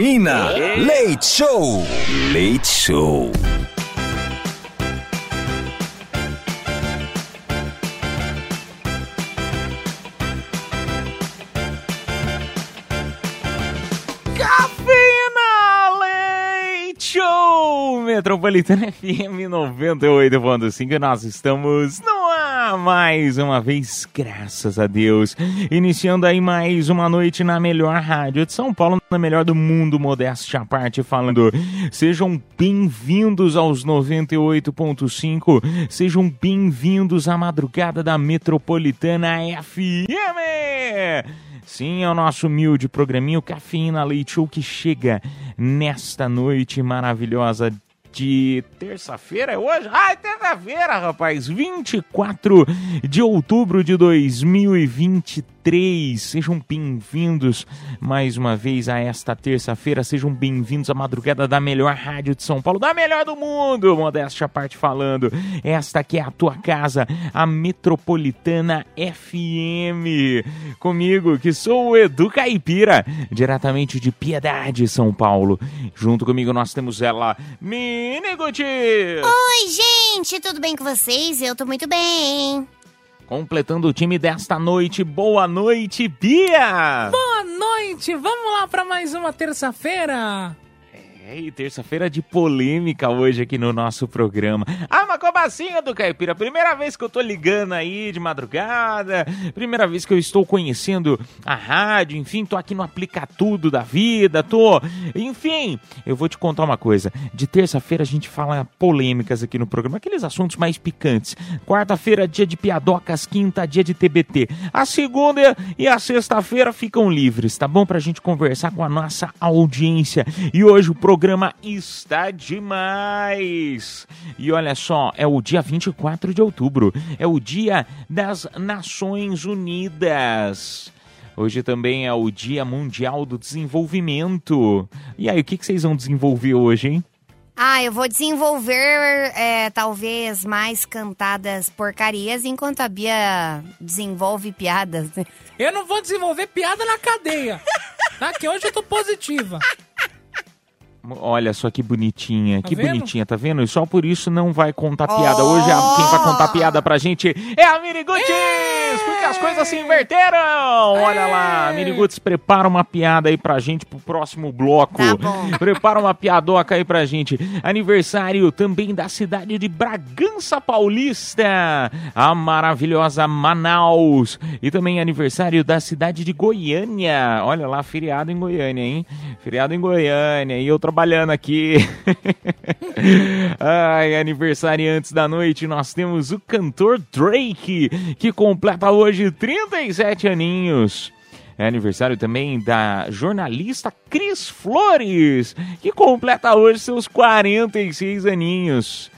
Cafeína. Leite Show. Leite Show Metropolitana FM 98.5 Nós estamos no mais uma vez, graças a Deus. Iniciando aí mais uma noite na melhor rádio de São Paulo Na melhor do mundo, modéstia à parte falando. Sejam bem-vindos aos 98.5 Sejam bem-vindos à madrugada da Metropolitana FM Sim, é o nosso humilde programinho Cafeína Leite Show que chega nesta noite maravilhosa de terça-feira, é hoje? Ah, é terça-feira, rapaz! 24 de outubro de 2023. Sejam bem-vindos mais uma vez a esta terça-feira. Sejam bem-vindos à madrugada da melhor rádio de São Paulo, da melhor do mundo, modéstia à parte falando. Esta aqui é a tua casa, a Metropolitana FM. Comigo, que sou o Edu Caipira, diretamente de Piedade, São Paulo. Junto comigo nós temos ela, Mini Guti. Oi, gente, tudo bem com vocês? Eu tô muito bem. Completando o time desta noite, boa noite, Bia! Boa noite, vamos lá para mais uma terça-feira. É, e terça-feira de polêmica hoje aqui no nosso programa. Ah, mas como assim, do Caipira? Primeira vez que eu tô ligando aí de madrugada, primeira vez que eu estou conhecendo a rádio, enfim, tô aqui no Aplica Tudo da vida, tô... Enfim, eu vou te contar uma coisa. De terça-feira a gente fala polêmicas aqui no programa, aqueles assuntos mais picantes. Quarta-feira, dia de piadocas, quinta, dia de TBT. A segunda e a sexta-feira ficam livres, tá bom? Pra gente conversar com a nossa audiência. E hoje o programa está demais. E olha só, é o dia 24 de outubro, é o dia das Nações Unidas. Hoje também é o Dia Mundial do Desenvolvimento. E aí, o que, que vocês vão desenvolver hoje, hein? Ah, eu vou desenvolver é, talvez mais cantadas porcarias enquanto a Bia desenvolve piadas. Eu não vou desenvolver piada na cadeia, tá? Que hoje eu tô positiva. Olha só que bonitinha, Tá que vendo? bonitinha, tá vendo? E só por isso não vai contar piada. Hoje a- quem vai contar piada pra gente é a Miniguts, porque as coisas se inverteram. Olha lá, a Miniguts prepara uma piada aí pra gente pro próximo bloco. Tá. Prepara uma piadoca aí pra gente. Aniversário também da cidade de Bragança Paulista, a maravilhosa Manaus. E também aniversário da cidade de Goiânia. Olha lá, feriado em Goiânia, hein? Feriado em Goiânia. E eu trabalhando aqui. Ai, aniversariantes da noite, nós temos o cantor Drake, que completa hoje 37 aninhos. É aniversário também da jornalista Cris Flores, que completa hoje seus 46 aninhos.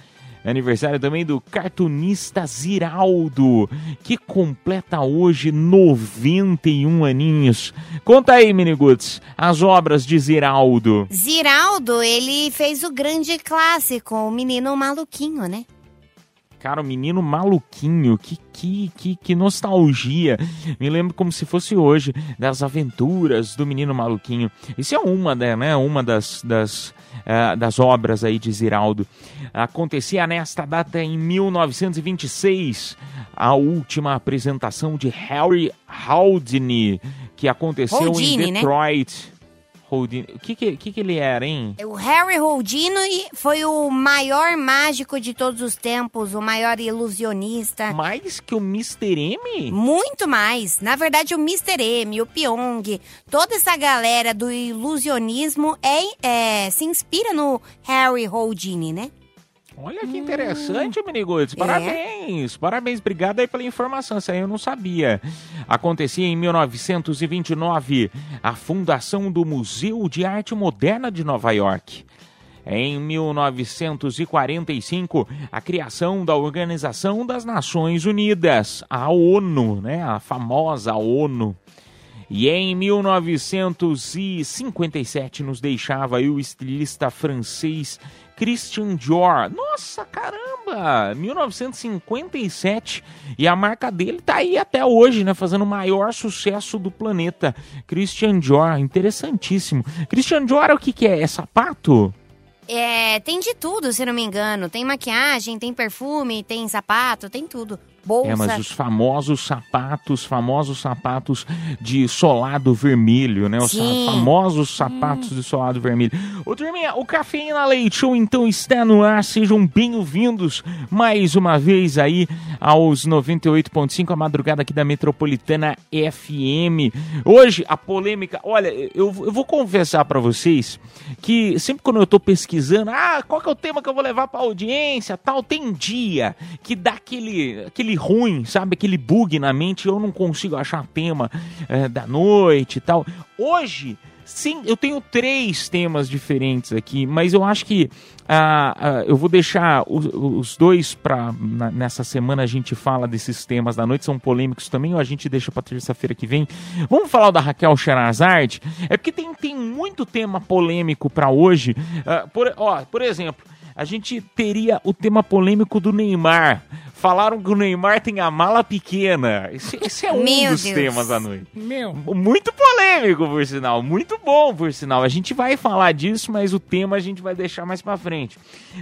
Aniversário também do cartunista Ziraldo, que completa hoje 91 aninhos. Conta aí, Miniguts, as obras de Ziraldo. Ziraldo, ele fez o grande clássico, o menino maluquinho, né? Cara, o menino maluquinho, que, que, que, que nostalgia. Me lembro como se fosse hoje, das aventuras do menino maluquinho. Isso é uma, né, né, uma das, das, eh, das obras aí de Ziraldo. Acontecia nesta data em 1926, a última apresentação de Harry Houdini, que aconteceu Houdini, em né? Houdini. O que, que, que, que ele era, hein? O Harry Houdini foi o maior mágico de todos os tempos, o maior ilusionista. Mais que o Mr. M? Muito mais. Na verdade, o Mr. M, o Pyong, toda essa galera do ilusionismo é, é, se inspira no Harry Houdini, né? Olha que interessante, Miniguts. Parabéns, parabéns. Obrigado aí pela informação. Isso aí eu não sabia. Acontecia em 1929 a fundação do Museu de Arte Moderna de Nova York. Em 1945, a criação da Organização das Nações Unidas, a ONU, né? A famosa ONU. E em 1957 nos deixava o estilista francês Christian Dior. Nossa, caramba! caramba, 1957 e a marca dele tá aí até hoje, né, fazendo o maior sucesso do planeta. Christian Dior, interessantíssimo. Christian Dior o que que é? É sapato? É, tem de tudo, se não me engano. Tem maquiagem, tem perfume, tem sapato, tem tudo. Bolsa. É, mas os famosos sapatos, famosos sapatos de solado vermelho, né? Os Sim. famosos sapatos de solado vermelho. Ô, turminha, o Cafeína Leite Show então está no ar. Sejam bem-vindos mais uma vez aí aos 98.5, a madrugada aqui da Metropolitana FM. Hoje, a polêmica... Olha, eu, eu vou confessar pra vocês que sempre quando eu tô pesquisando, ah, qual que é o tema que eu vou levar pra audiência, tal, tem dia que dá aquele, aquele ruim, sabe? Aquele bug na mente, eu não consigo achar tema eh, da noite e tal. Hoje, sim, eu tenho três temas diferentes aqui, mas eu acho que ah, ah, eu vou deixar os, os dois para nessa semana a gente fala desses temas da noite, são polêmicos também, ou a gente deixa para terça-feira que vem. Vamos falar da Raquel Sherazade? É porque tem, tem muito tema polêmico para hoje. Ah, por, ó, por exemplo, a gente teria o tema polêmico do Neymar. Falaram que o Neymar tem a mala pequena. Esse, esse é um Meu dos Deus. temas da noite. Meu, Muito polêmico, por sinal. Muito bom, por sinal. A gente vai falar disso, mas o tema a gente vai deixar mais pra frente.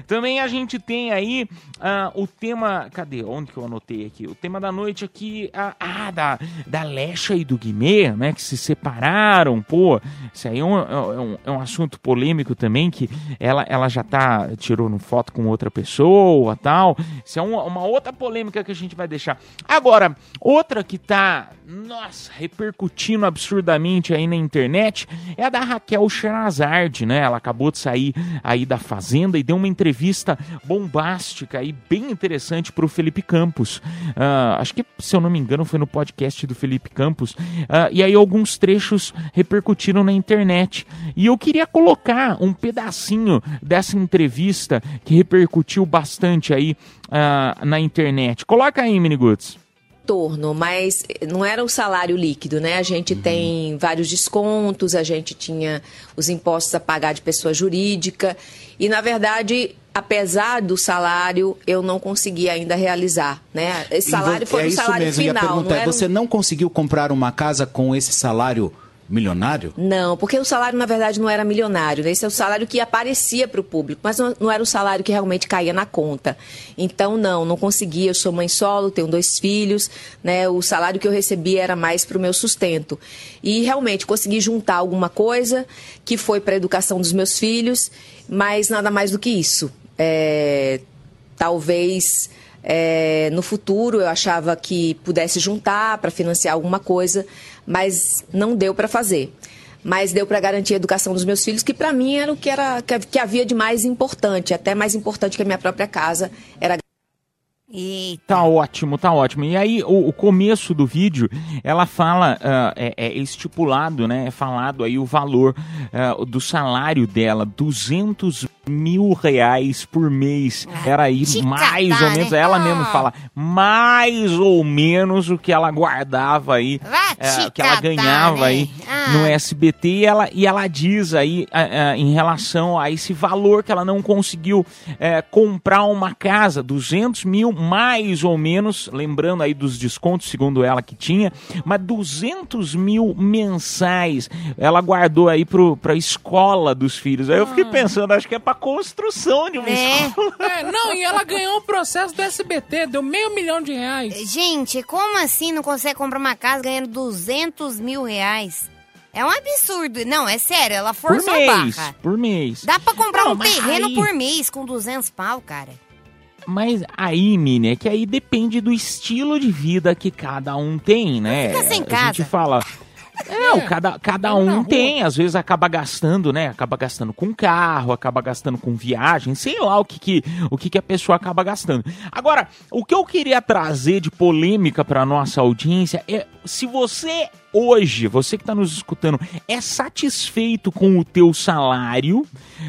Também a gente tem aí ah, o tema. Cadê? Onde que eu anotei aqui? O tema da noite aqui. Ah, ah, da, da Lecha e do Guimê, né? Que se separaram. Pô, isso aí é um, é um, é um assunto polêmico também. Que ela, ela já tá. Tirou foto com outra pessoa tal. Isso é uma, uma outra polêmica que a gente vai deixar. Agora, outra que tá, nossa, repercutindo absurdamente aí na internet é a da Raquel Sherazade, né? Ela acabou de sair aí da Fazenda e deu uma entrevista bombástica e bem interessante pro Felipe Campos. Ah, acho que, se eu não me engano, foi no podcast do Felipe Campos. Ah, e aí alguns trechos repercutiram na internet. E eu queria colocar um pedacinho dessa entrevista que repercutiu bastante aí ah, na internet. Coloca aí, Miniguts. torno, mas não era o salário líquido, né? A gente tem vários descontos, a gente tinha os impostos a pagar de pessoa jurídica e, na verdade, apesar do salário, eu não consegui ainda realizar, né? Esse salário foi é o salário mesmo. E a final, pergunta não é, era você não conseguiu comprar uma casa com esse salário milionário? Não, porque o salário, na verdade, não era milionário. né? Esse é o salário que aparecia para o público, mas não, era o salário que realmente caía na conta. Então, não, não consegui. Eu sou mãe solo, tenho dois filhos, né? O salário que eu recebia era mais para o meu sustento. E realmente consegui juntar alguma coisa que foi para a educação dos meus filhos, mas nada mais do que isso. É, talvez é, no futuro eu achava que pudesse juntar para financiar alguma coisa, mas não deu para fazer. Mas deu para garantir a educação dos meus filhos, que para mim era o que, era, que- havia de mais importante, até mais importante que a minha própria casa, era Eita. Tá ótimo, tá ótimo. E aí, o, o começo do vídeo, ela fala, ah, é, é estipulado, né? É falado aí o valor ah, do salário dela, 200 mil reais por mês. Era aí te mais ou menos, né? ela Ah. mesmo fala, mais ou menos o que ela guardava aí, eh, te que ela ganhava né? aí Ah. no SBT. E ela, e ela diz aí, ah, ah, em relação a esse valor que ela não conseguiu eh, comprar uma casa, 200 mil mais ou menos, lembrando aí dos descontos, segundo ela que tinha, mas 200 mil mensais ela guardou aí pro, pra escola dos filhos. Aí eu fiquei pensando, acho que é pra construção de uma É. escola. é, não, e ela ganhou o processo do SBT, deu meio milhão de reais. Gente, como assim não consegue comprar uma casa ganhando 200 mil reais? É um absurdo. Não, é sério, ela Por forçou a mês, barra. por mês. Dá pra comprar Não, um terreno aí- por mês com 200 pau, cara. Mas aí, Mini, é que aí depende do estilo de vida que cada um tem, né? Fica sem A casa. gente fala. É, o cada, cada na um tem, às vezes acaba gastando, né? Acaba gastando com carro, acaba gastando com viagem, sei lá o que, que, o que, que a pessoa acaba gastando. Agora, o que eu queria trazer de polêmica para nossa audiência é se você hoje, você que está nos escutando, é satisfeito com o teu salário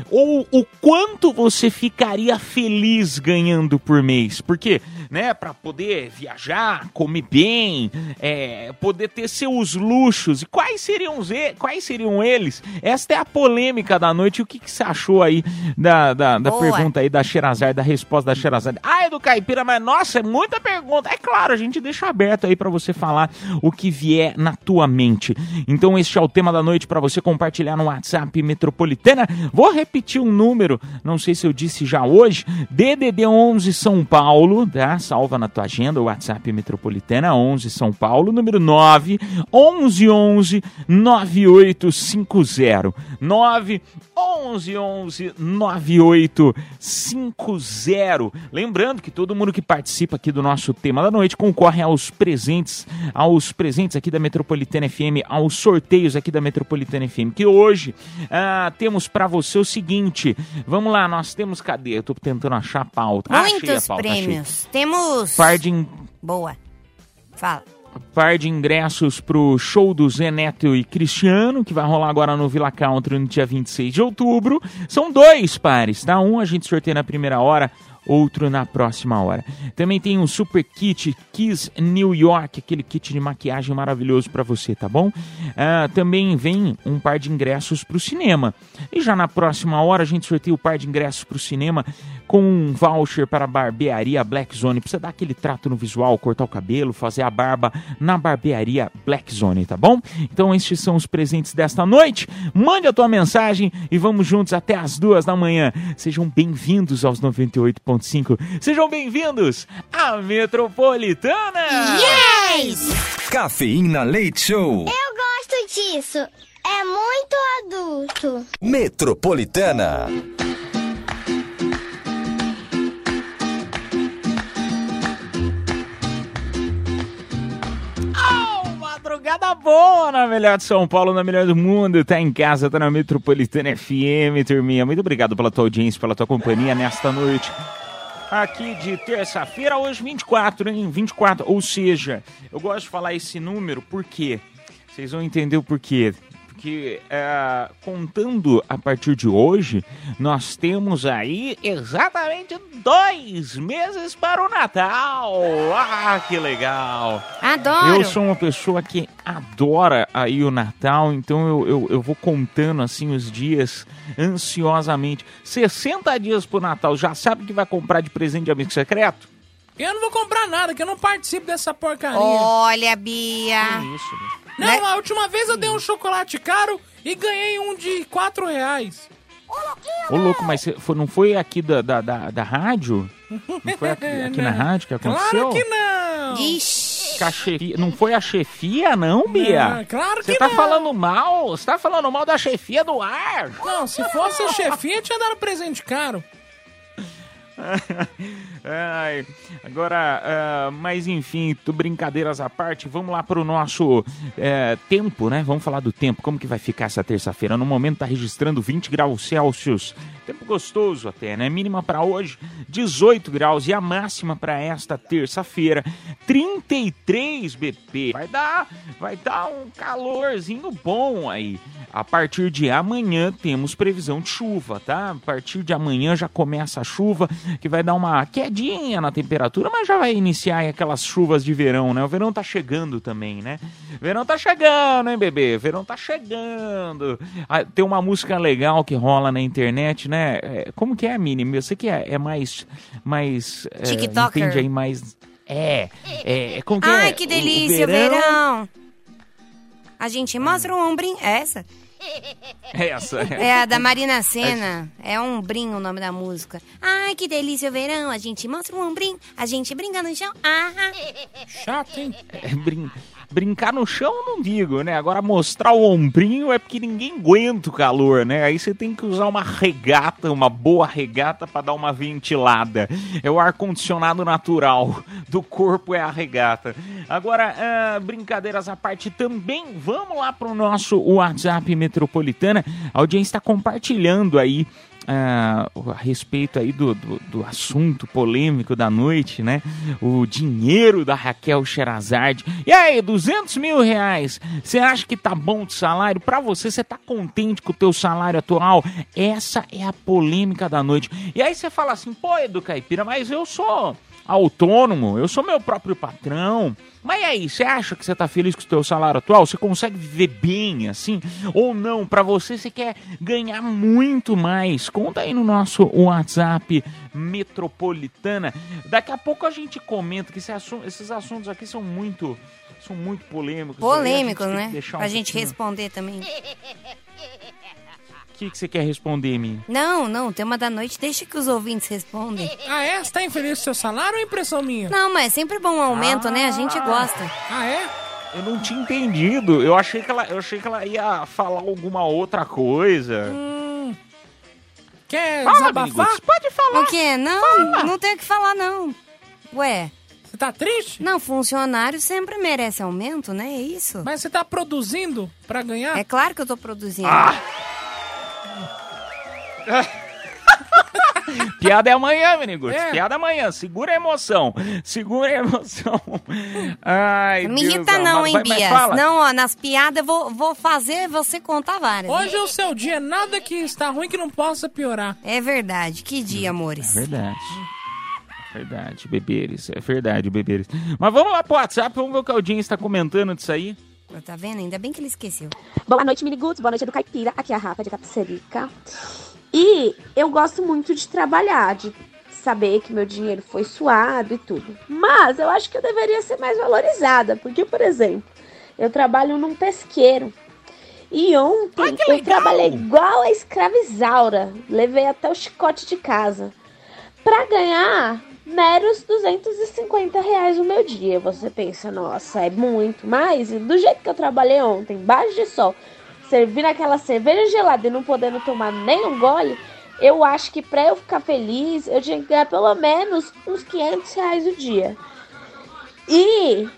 ou o quanto você ficaria feliz ganhando por mês? Porque, né, para poder viajar, comer bem, é, poder ter seus luxos, e quais seriam, os, quais seriam eles? Esta é a polêmica da noite. O que, que você achou aí da, da, da pergunta aí da Xerazade, da resposta da Xerazade? Ah, é do Caipira, mas nossa, é muita pergunta. É claro, a gente deixa aberto aí para você falar o que vier na tua mente. Então este é o tema da noite para você compartilhar no WhatsApp Metropolitana. Vou repetir um número, não sei se eu disse já hoje, DDD 11 São Paulo, tá? Salva na tua agenda o WhatsApp Metropolitana 11 São Paulo, número 9 1111 9850. 9 1111 9850. Lembrando que todo mundo que participa aqui do nosso tema da noite concorre aos presentes, aos presentes aqui da Metropolitana FM, aos sorteios aqui da Metropolitana FM, que hoje ah, temos pra você o seguinte, vamos lá, nós temos, cadê? Eu tô tentando achar a pauta. Achei a Muitos pauta, achei. prêmios. Temos. Par de, in- Boa. Fala. par de ingressos pro show do Zé Neto e Cristiano, que vai rolar agora no Villa Country no dia 26 de outubro. São dois pares, tá? Um a gente sorteia na primeira hora, outro na próxima hora. Também tem um super kit Kiss New York, aquele kit de maquiagem maravilhoso pra você, tá bom? Ah, também vem um par de ingressos pro cinema. E já na próxima hora a gente sorteia o par de ingressos pro cinema com um voucher para a barbearia Black Zone. Precisa dar aquele trato no visual, cortar o cabelo, fazer a barba na barbearia Black Zone, tá bom? Então estes são os presentes desta noite. Mande a tua mensagem e vamos juntos até as duas da manhã. Sejam bem-vindos aos 98.5. Sejam bem-vindos à Metropolitana! Yes! Cafeína Leite Show. Eu gosto disso. É muito adulto. Metropolitana. Madrugada boa na melhor de São Paulo, na melhor do mundo. Tá em casa, tá na Metropolitana FM, turminha. Muito obrigado pela tua audiência, pela tua companhia nesta noite. Aqui de terça-feira, hoje 24, hein? 24, ou seja, eu gosto de falar esse número porque vocês vão entender o porquê. Porque é, contando a partir de hoje, nós temos aí exatamente dois meses para o Natal. Ah, que legal! Adoro. Eu sou uma pessoa que adora aí o Natal, então eu, eu, eu vou contando assim os dias ansiosamente. 60 dias pro Natal, já sabe o que vai comprar de presente de amigo secreto? Eu não vou comprar nada, que eu não participo dessa porcaria. Olha, Bia. Que isso, né? Não, a última vez eu dei um chocolate caro e ganhei um de 4 reais. Ô louco, mas você foi- não foi aqui da, da, da, da rádio? Não foi aqui, aqui na rádio que aconteceu? Claro que não. Ixi. Que chefia- não foi a chefia, não, Bia? Não, claro Você que tá não. falando mal? Você tá falando mal da chefia do ar? Não, se fosse a chefia, tinha dado presente caro. Ai, agora, ah, mas enfim, brincadeiras à parte, vamos lá pro nosso eh, tempo, né? Vamos falar do tempo, como que vai ficar essa terça-feira? No momento tá registrando 20 graus Celsius, tempo gostoso até, né? Mínima para hoje, 18 graus e a máxima para esta terça-feira, 33 BP. Vai dar, vai dar um calorzinho bom aí. A partir de amanhã temos previsão de chuva, tá? A partir de amanhã já começa a chuva, que vai dar uma quedinha na temperatura, mas já vai iniciar aquelas chuvas de verão, né? O verão tá chegando também, né? Verão tá chegando, hein, bebê? Verão tá chegando. Ah, tem uma música legal que rola na internet, né? É, como que é, Mini? Eu sei que é, é mais. mais é, TikToker. Entende aí mais. É, é, é como que é? Ai, que O delícia, verão. A gente mostra um ombrinho. Essa? Essa. É a da Marina Senna. É ombrinho o nome da música. Ai, que delícia o verão. A gente mostra um ombrinho. A gente brinca no chão. Ah, Chato, hein? É, brin- brincar no chão não digo, né? Agora mostrar o ombrinho é porque ninguém aguenta o calor, né? Aí você tem que usar uma regata, uma boa regata para dar uma ventilada. É o ar condicionado natural do corpo é a regata. Agora, ah, brincadeiras à parte também, vamos lá pro nosso WhatsApp Metropolitana. A audiência está compartilhando aí ah, a respeito aí do, do, do assunto polêmico da noite, né? O dinheiro da Raquel Sherazade. E aí, 200 mil reais, você acha que tá bom de salário? Pra você, você tá contente com o teu salário atual? Essa é a polêmica da noite. E aí você fala assim, pô, Edu Caipira, mas eu sou autônomo, eu sou meu próprio patrão. Mas e aí, você acha que você tá feliz com o seu salário atual? Você consegue viver bem assim? Ou não? Para você, você quer ganhar muito mais? Conta aí no nosso WhatsApp Metropolitana. Daqui a pouco a gente comenta que esse assunto, esses assuntos aqui são muito são muito polêmicos. Polêmicos, a gente né? um Pra gente responder também. O que, que você quer responder, Mi? Não, não, tema da noite, deixa que os ouvintes respondem. Ah, é? Você tá infeliz com o seu salário ou é impressão minha? Não, mas é sempre bom um aumento, né? A gente gosta. Ah, é? Eu não tinha entendido. Eu achei que ela, eu achei que ela ia falar alguma outra coisa. Hum. Quer Fala, desabafar? amigos, pode falar. O quê? Não, não tem o que falar, não. Ué, Você tá triste? não, funcionário sempre merece aumento, né? É isso. Mas você tá produzindo pra ganhar? É claro que eu tô produzindo. Ah. Piada é amanhã, menino. É. Piada é amanhã. Segura a emoção. Segura a emoção. Ai, Me Deus irrita não, hein, Bias? fala. Não, ó, nas piadas eu vou, vou fazer você contar várias. Hoje é o seu dia, nada que está ruim que não possa piorar. É verdade. Que dia, amores. Verdade. Verdade, beberes. É verdade, beberes. Mas vamos lá pro WhatsApp, vamos ver o que a audiência está comentando disso aí. Tá vendo? Ainda bem que ele esqueceu. Boa noite, Miniguts. Boa noite, do Caipira. Aqui é a Rafa de Capicerica. E eu gosto muito de trabalhar, de saber que meu dinheiro foi suado e tudo. Mas eu acho que eu deveria ser mais valorizada. Porque, por exemplo, eu trabalho num pesqueiro. E ontem eu trabalhei igual a escravizaura. Levei até o chicote de casa. Pra ganhar meros 250 reais o meu dia. Você pensa, nossa, é muito. Mas do jeito que eu trabalhei ontem, embaixo de sol, servindo aquela cerveja gelada e não podendo tomar nem um gole, eu acho que pra eu ficar feliz, eu tinha que ganhar pelo menos uns 500 reais o dia. E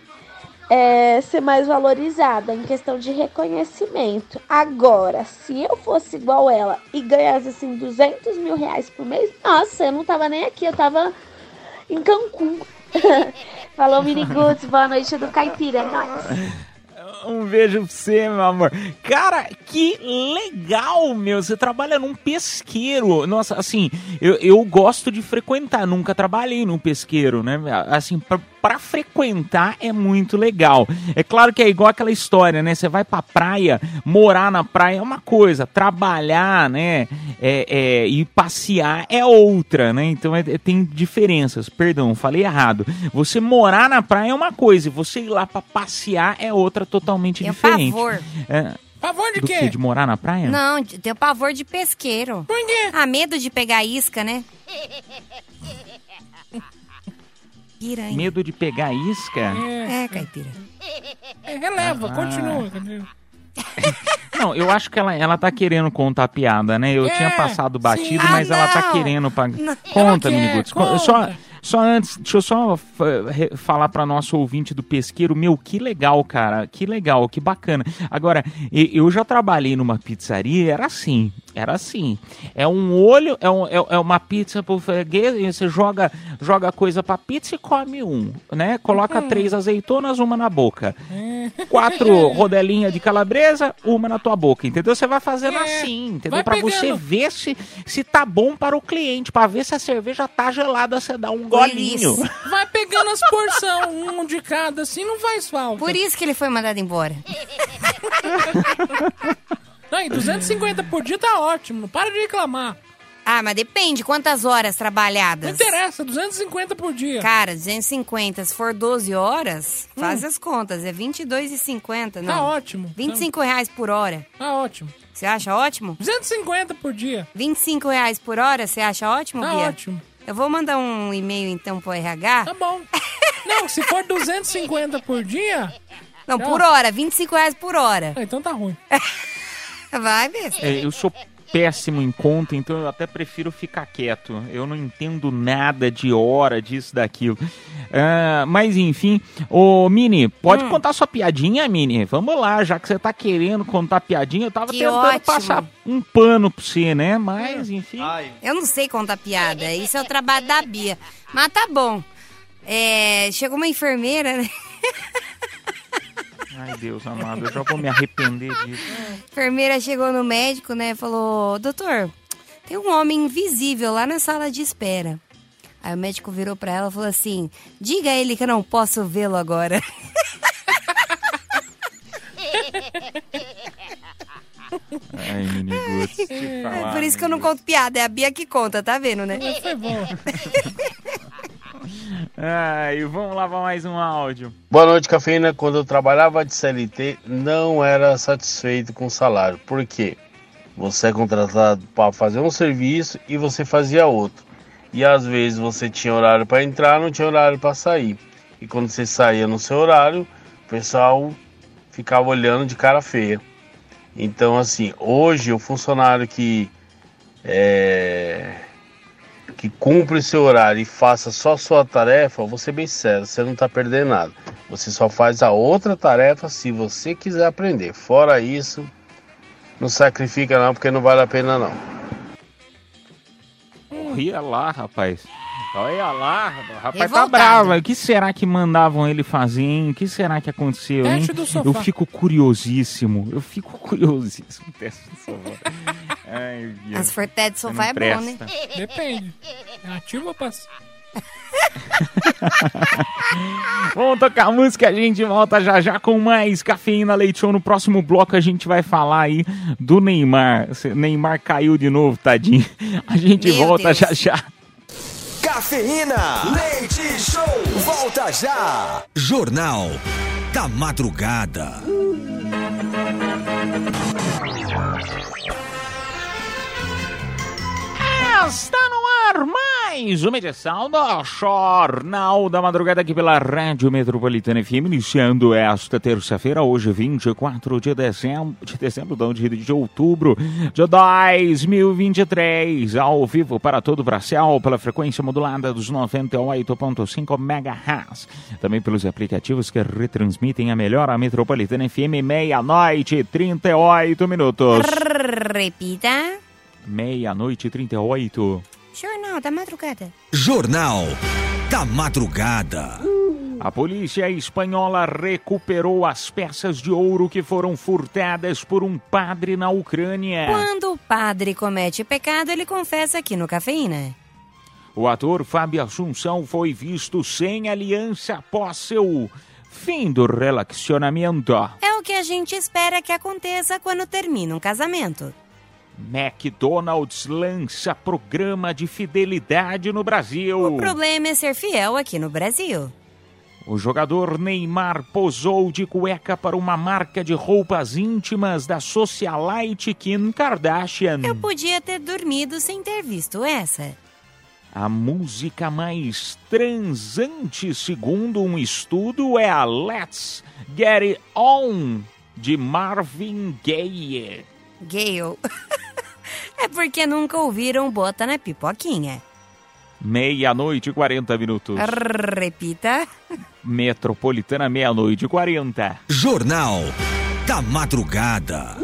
é, ser mais valorizada em questão de reconhecimento. Agora, se eu fosse igual ela e ganhasse assim 200 mil reais por mês, nossa, eu não tava nem aqui, eu tava em Cancún. Falou, Miniguts, boa noite do Caipira, é nóis. Um beijo pra você, meu amor. Cara, que legal, meu. Você trabalha num pesqueiro. Nossa, assim, eu, eu gosto de frequentar. Nunca trabalhei num pesqueiro, né? Assim, pra, pra frequentar é muito legal. É claro que é igual aquela história, né? Você vai pra praia, morar na praia é uma coisa, trabalhar, né? É, é, e passear é outra, né? Então é- é- tem diferenças. Perdão, falei errado. Você morar na praia é uma coisa, e você ir lá pra passear é outra totalmente Tenho diferente. pavor. É, Pavor de do quê? que? De morar na praia? Não, de- tenho pavor de pesqueiro. Por quê? Ah, medo de pegar isca, né? Piranha. Medo de pegar isca? É, É, caipira. é, releva, Ah. continua. continua. Não, eu acho que ela, ela tá querendo contar piada, né? Eu É, tinha passado batido, sim. mas Ah, ela tá querendo. Pra... Não. Conta, Ela quer, Miniguts. conta. Só, só antes, deixa eu só falar pra nosso ouvinte do pesqueiro. Meu, que legal, cara. Que legal, que bacana. Agora, eu já trabalhei numa pizzaria, era assim. Era assim. É um olho, é, um- é- é uma pizza e você joga, joga coisa pra pizza e come um, né? Coloca Hum. três azeitonas, uma na boca. Quatro rodelinhas de calabresa, uma na tua boca, entendeu? Você vai fazendo É, assim, entendeu? vai Pra você pegando. ver se, se tá bom para o cliente, pra ver se a cerveja tá gelada, você dá um golinho. Vai pegando as porção, um de cada, assim não faz falta. Por isso que ele foi mandado embora. Não, e 250 por dia tá ótimo, não para de reclamar. Ah, mas depende quantas horas Não trabalhadas. interessa, 250 por dia. Cara, 250, se for 12 horas, faz as contas, é 22,50, não. Tá ótimo. 25 reais por hora. Tá ótimo. Você acha ótimo? 250 por dia. 25 reais por hora, você acha ótimo, Tá Bia? ótimo. Eu vou mandar um e-mail então pro RH. Tá bom. Não, se for 250 por dia, Não, por hora, 25 reais por hora. ah, então tá ruim. Vai, besta. É, eu sou péssimo em conta, então eu até prefiro ficar quieto. Eu não entendo nada de hora, disso, daquilo. Ah, mas enfim, ô Mini, pode Hum. contar sua piadinha, Mini? Vamos lá, já que você tá querendo contar piadinha, eu tava Que tentando ótimo. passar um pano pra você, né? Mas enfim. Eu não sei contar piada. Isso é o trabalho da Bia. Mas tá bom. É, chegou uma enfermeira, né? Ai, Deus amado, eu já vou me arrepender disso. A enfermeira chegou no médico, né? Falou: Doutor, tem um homem invisível lá na sala de espera. Aí o médico virou pra ela e falou assim: Diga a ele que eu não posso vê-lo agora. Ai, te É por isso que eu não conto piada. É a Bia que conta, tá vendo, né? Foi bom. Ai, vamos lá pra mais um áudio. Boa noite, Cafeína. Quando eu trabalhava de CLT, não era satisfeito com o salário. Por quê? Você é contratado para fazer um serviço e você fazia outro. E às vezes você tinha horário para entrar, não tinha horário para sair. E quando você saía no seu horário, o pessoal ficava olhando de cara feia. Então, assim, hoje o funcionário que é, que cumpre seu horário e faça só sua tarefa, ser bem sério, você não está perdendo nada. Você só faz a outra tarefa se você quiser aprender. Fora isso, não sacrifica não, porque não vale a pena não. Olha lá, rapaz. Olha lá, o rapaz tá Revoltado. bravo. O que será que mandavam ele fazer, hein? O que será que aconteceu, hein? Teste do sofá. Eu fico curiosíssimo. Eu fico curiosíssimo. Teste do sofá. Ai. As de Você sofá é bom, né? presta. Depende. É ativo ou passivo? Vamos tocar música, a gente volta já já com mais Cafeína Leite Show. No próximo bloco a gente vai falar aí do Neymar. Neymar caiu de novo, tadinho. A gente Meu volta Deus. já já. Cafeína. Leite Show. Volta já. Jornal da Madrugada. Está no ar mais uma edição do Jornal da Madrugada aqui pela Rádio Metropolitana FM, iniciando esta terça-feira, hoje 24 de dezembro, de dezembro, não, de, de outubro de 2023, ao vivo para todo o Brasil, pela frequência modulada dos 98.5 MHz, também pelos aplicativos que retransmitem a melhor a Metropolitana FM, meia-noite e 38 minutos. Repita. Meia-noite e 38. Jornal da madrugada. Jornal da Madrugada. A polícia espanhola recuperou as peças de ouro que foram furtadas por um padre na Ucrânia. Quando o padre comete pecado, ele confessa aqui no Cafeína. O ator Fábio Assunção foi visto sem aliança após seu fim do relacionamento. É o que a gente espera que aconteça quando termina um casamento. McDonald's lança programa de fidelidade no Brasil. O problema é ser fiel aqui no Brasil. O jogador Neymar posou de cueca para uma marca de roupas íntimas da socialite Kim Kardashian. Eu podia ter dormido sem ter visto essa. A música mais transante, segundo um estudo, é a Let's Get It On, de Marvin Gaye. Gale. é porque nunca ouviram Bota na Pipoquinha. Meia-noite e 40 minutos. Repita. Metropolitana, meia-noite e 40. Jornal da Madrugada.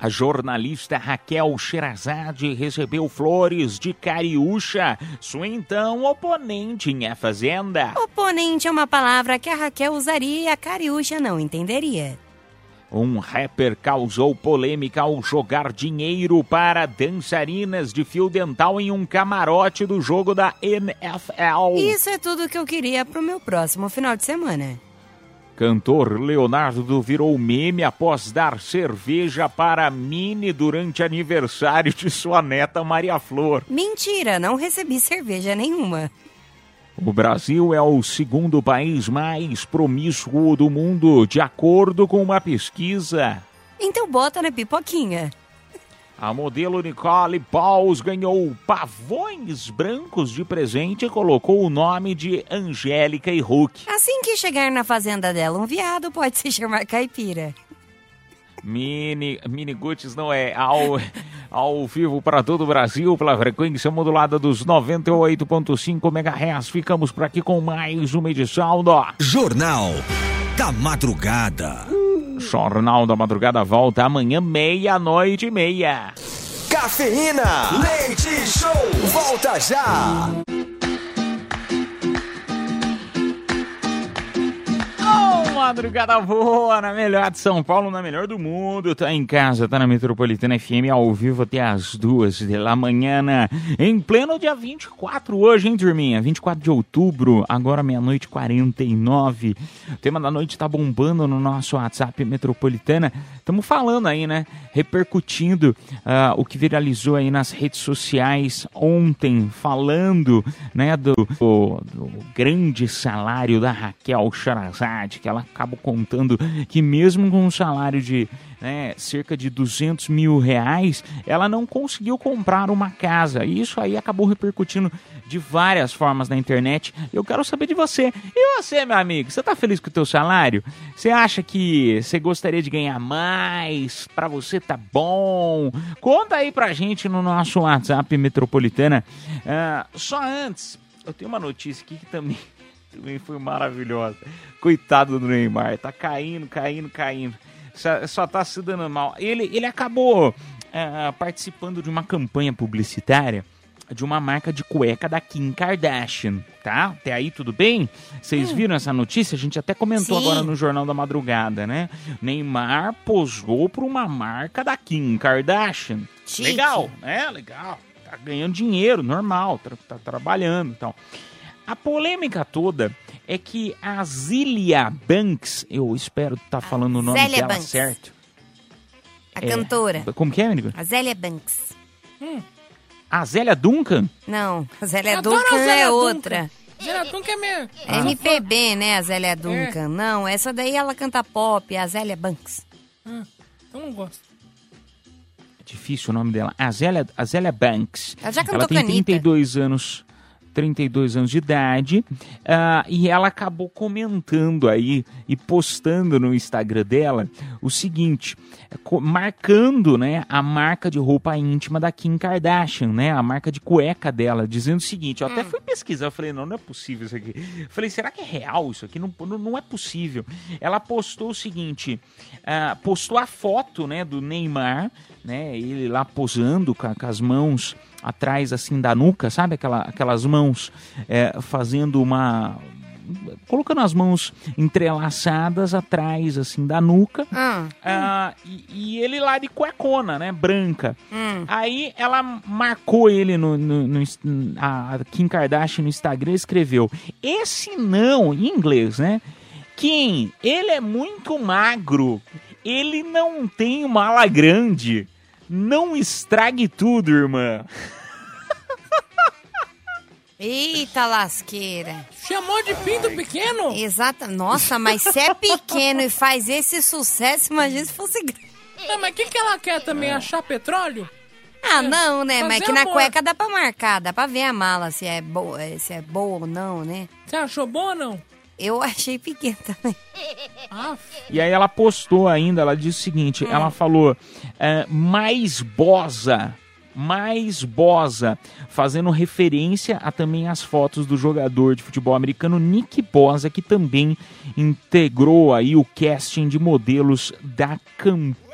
A jornalista Raquel Sherazade recebeu flores de Cariúcha, sua então oponente em A Fazenda. Oponente é uma palavra que a Raquel usaria e a Cariúcha não entenderia. Um rapper causou polêmica ao jogar dinheiro para dançarinas de fio dental em um camarote do jogo da NFL. Isso é tudo que eu queria pro meu próximo final de semana. Cantor Leonardo virou meme após dar cerveja para Mini durante aniversário de sua neta Maria Flor. Mentira, não recebi cerveja nenhuma. O Brasil é o segundo país mais promíscuo do mundo, de acordo com uma pesquisa. Então bota na pipoquinha. A modelo Nicole Pauls ganhou pavões brancos de presente e colocou o nome de Angélica e Hulk. Assim que chegar na fazenda dela um viado, pode se chamar caipira. Mini, mini Guts não é. Ao, ao vivo para todo o Brasil, pela frequência modulada dos 98.5 MHz. Ficamos por aqui com mais uma edição do Jornal da Madrugada. Jornal da Madrugada volta amanhã, meia-noite e meia. Cafeína, leite show, volta já. Madrugada boa, na melhor de São Paulo, na melhor do mundo. Tá em casa, tá na Metropolitana FM, ao vivo até as duas da manhã, em pleno dia 24 hoje, hein, turminha? 24 de outubro, agora meia-noite 49. O tema da noite tá bombando no nosso WhatsApp Metropolitana. Estamos falando aí, né? Repercutindo uh, o que viralizou aí nas redes sociais ontem, falando, né, do, do, do grande salário da Raquel Charazade, que ela acabou contando que mesmo com um salário de né, cerca de 200 mil reais, ela não conseguiu comprar uma casa. E isso aí acabou repercutindo de várias formas na internet. Eu quero saber de você. E você, meu amigo, você tá feliz com o teu salário? Você acha que você gostaria de ganhar mais? Para você tá bom? Conta aí pra gente no nosso WhatsApp Metropolitana. Uh, só antes, eu tenho uma notícia aqui que também também foi maravilhosa. Coitado do Neymar, tá caindo, caindo, caindo. Só, só tá se dando mal. Ele, ele acabou uh, participando de uma campanha publicitária de uma marca de cueca da Kim Kardashian, tá? Até aí tudo bem? Vocês hum. viram essa notícia? A gente até comentou Sim. agora no Jornal da Madrugada, né? Neymar posou para uma marca da Kim Kardashian. Chique. Legal, né? Legal. Tá ganhando dinheiro, normal, tá, tá trabalhando e então. tal. A polêmica toda é que a Zilia Banks, eu espero estar tá falando o nome Zélia dela Banks. certo. A é, cantora. Como que é, amigo? A Zélia Banks. Hum. A Zélia Duncan? Não, a Zélia Duncan a Zélia é Duncan. outra. Zélia Duncan é minha... É MPB, né, a Zélia Duncan. É. Não, essa daí ela canta pop, a Zélia Banks. Ah, então não gosto. É difícil o nome dela. A Zélia, a Zélia Banks. Ela já cantou Ela tem 32 anos 32 anos de idade, uh, e ela acabou comentando aí e postando no Instagram dela o seguinte, marcando, né, a marca de roupa íntima da Kim Kardashian, né, a marca de cueca dela, dizendo o seguinte, eu até hum. fui pesquisar, eu falei, não, não é possível isso aqui. Eu falei, será que é real isso aqui? Não, não, não é possível. Ela postou o seguinte, uh, postou a foto, né, do Neymar, né, ele lá posando com, com as mãos atrás assim da nuca, sabe aquela, aquelas mãos é, fazendo uma colocando as mãos entrelaçadas atrás assim da nuca ah, e, e, ele lá de cuecona, né, branca. Hum. Aí ela marcou ele no, no, no, a Kim Kardashian no Instagram escreveu esse não em inglês, né? Kim, ele é muito magro, ele não tem uma ala grande. Não estrague tudo, irmã. Eita lasqueira. Chamou de pinto pequeno? Exato. Nossa, mas se é pequeno e faz esse sucesso, imagina se fosse grande. Não, mas o que, que ela quer também? Achar petróleo? Ah, não, né? Fazer mas que na amor. cueca dá pra marcar, dá pra ver a mala se é boa, se é boa ou não, né? Você achou boa ou não? Eu achei pequeno também. E aí ela postou ainda, ela disse o seguinte, hum. ela falou, é, mais bosa, mais bosa, fazendo referência a também as fotos do jogador de futebol americano Nick Bosa, que também integrou aí o casting de modelos da campanha.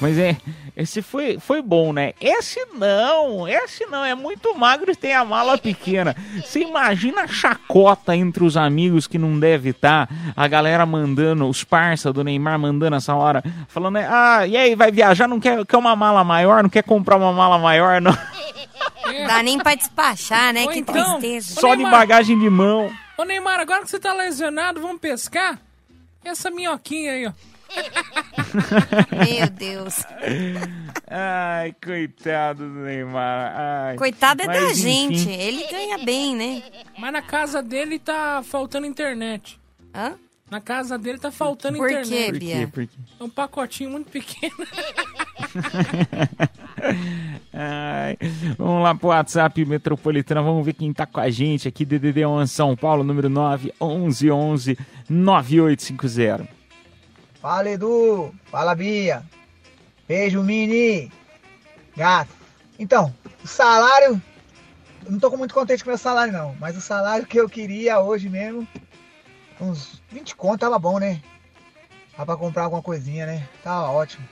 Mas é, esse foi, foi bom, né? Esse não, esse não, é muito magro e tem a mala pequena. Você imagina a chacota entre os amigos que não deve estar, tá, a galera mandando, os parça do Neymar mandando essa hora, falando, ah, e aí, vai viajar, não quer, quer uma mala maior, não quer comprar uma mala maior, não? Dá nem pra despachar, né? Ou que então, tristeza. Só Neymar, de bagagem de mão. Ô Neymar, agora que você tá lesionado, vamos pescar? Essa minhoquinha aí, ó. Meu Deus. Ai, coitado do Neymar. Ai. Coitado é Mas, da enfim. gente. Ele ganha bem, né? Mas na casa dele tá faltando internet. Hã? Na casa dele tá faltando Por internet. Quê, Bia? Por quê? É um pacotinho muito pequeno. Ai, vamos lá pro WhatsApp Metropolitana, vamos ver quem tá com a gente aqui, DDD 1 São Paulo, número 9 11 11 9850. Fala Edu, fala Bia, beijo Mini. Gato. Então, o salário. eu Não tô com muito contente com o meu salário, não. Mas o salário que eu queria hoje mesmo. Uns 20 conto tava bom, né? Dá pra comprar alguma coisinha, né? Tá ótimo.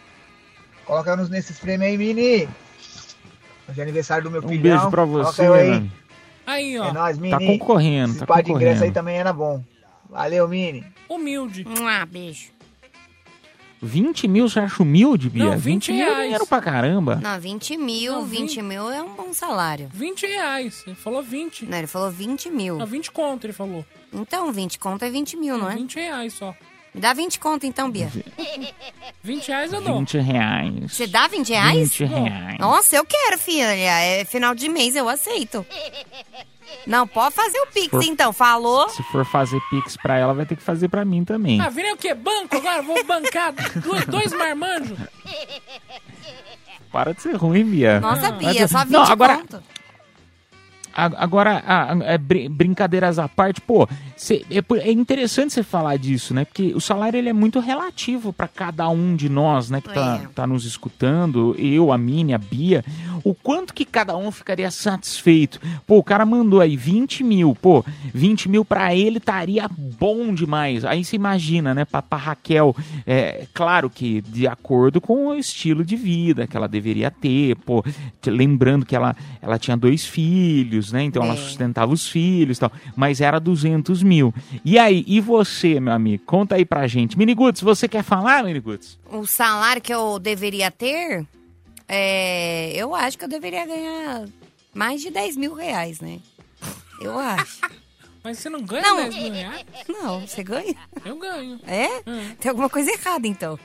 Coloca nos nesses prêmios aí, Mini. Hoje é aniversário do meu Um filhão. beijo pra você, aí. mano. Aí, ó. É nóis, Mini. Tá concorrendo, Esse tá par de ingresso aí concorrendo. também era bom. Valeu, Mini. Humilde. Ah, beijo. 20 mil você acha humilde, Bia? Não, 20 mil é reais. dinheiro pra caramba. Não, 20 mil, Não, 20 vinte. mil é um bom salário. 20 reais. Ele falou 20. Não, ele falou 20 mil. Não, 20 conto, ele falou. Então, 20 conto é 20 mil, não é? 20 reais só. Me dá 20 conto então, Bia. 20 reais eu dou. 20 reais. Você dá 20 reais? 20 reais. Nossa, eu quero, filha. É final de mês, eu aceito. Não, pode fazer o Pix, For- então. Falou? Se for fazer pix pra ela, vai ter que fazer pra mim também. Ah, virei o quê? Banco agora? Vou bancar dois, dois marmanjos? Para de ser ruim, Bia. Nossa, Bia, só 20 Não, agora, conto. Agora a- a- é brin- brincadeiras à parte, pô, cê- é, é interessante você falar disso, né? Porque o salário ele é muito relativo pra cada um de nós, né? Que tá, É. tá nos escutando, eu, a Mini, a Bia. O quanto que cada um ficaria satisfeito? Pô, o cara mandou aí 20 mil, pô, 20 mil pra ele estaria bom demais. Aí você imagina, né, pra, pra Raquel, é claro que de acordo com o estilo de vida que ela deveria ter, pô, lembrando que ela, ela tinha dois filhos, né, então ela É. sustentava os filhos e tal, mas era 200 mil. E aí, e você, meu amigo? Conta aí pra gente. Miniguts, você quer falar, Miniguts? O salário que eu deveria ter, é, eu acho que eu deveria ganhar mais de 10 mil reais, né? Eu acho. Mas você não ganha Não. 10 mil reais? Não, você ganha? Eu ganho. É? Hum. Tem alguma coisa errada, então.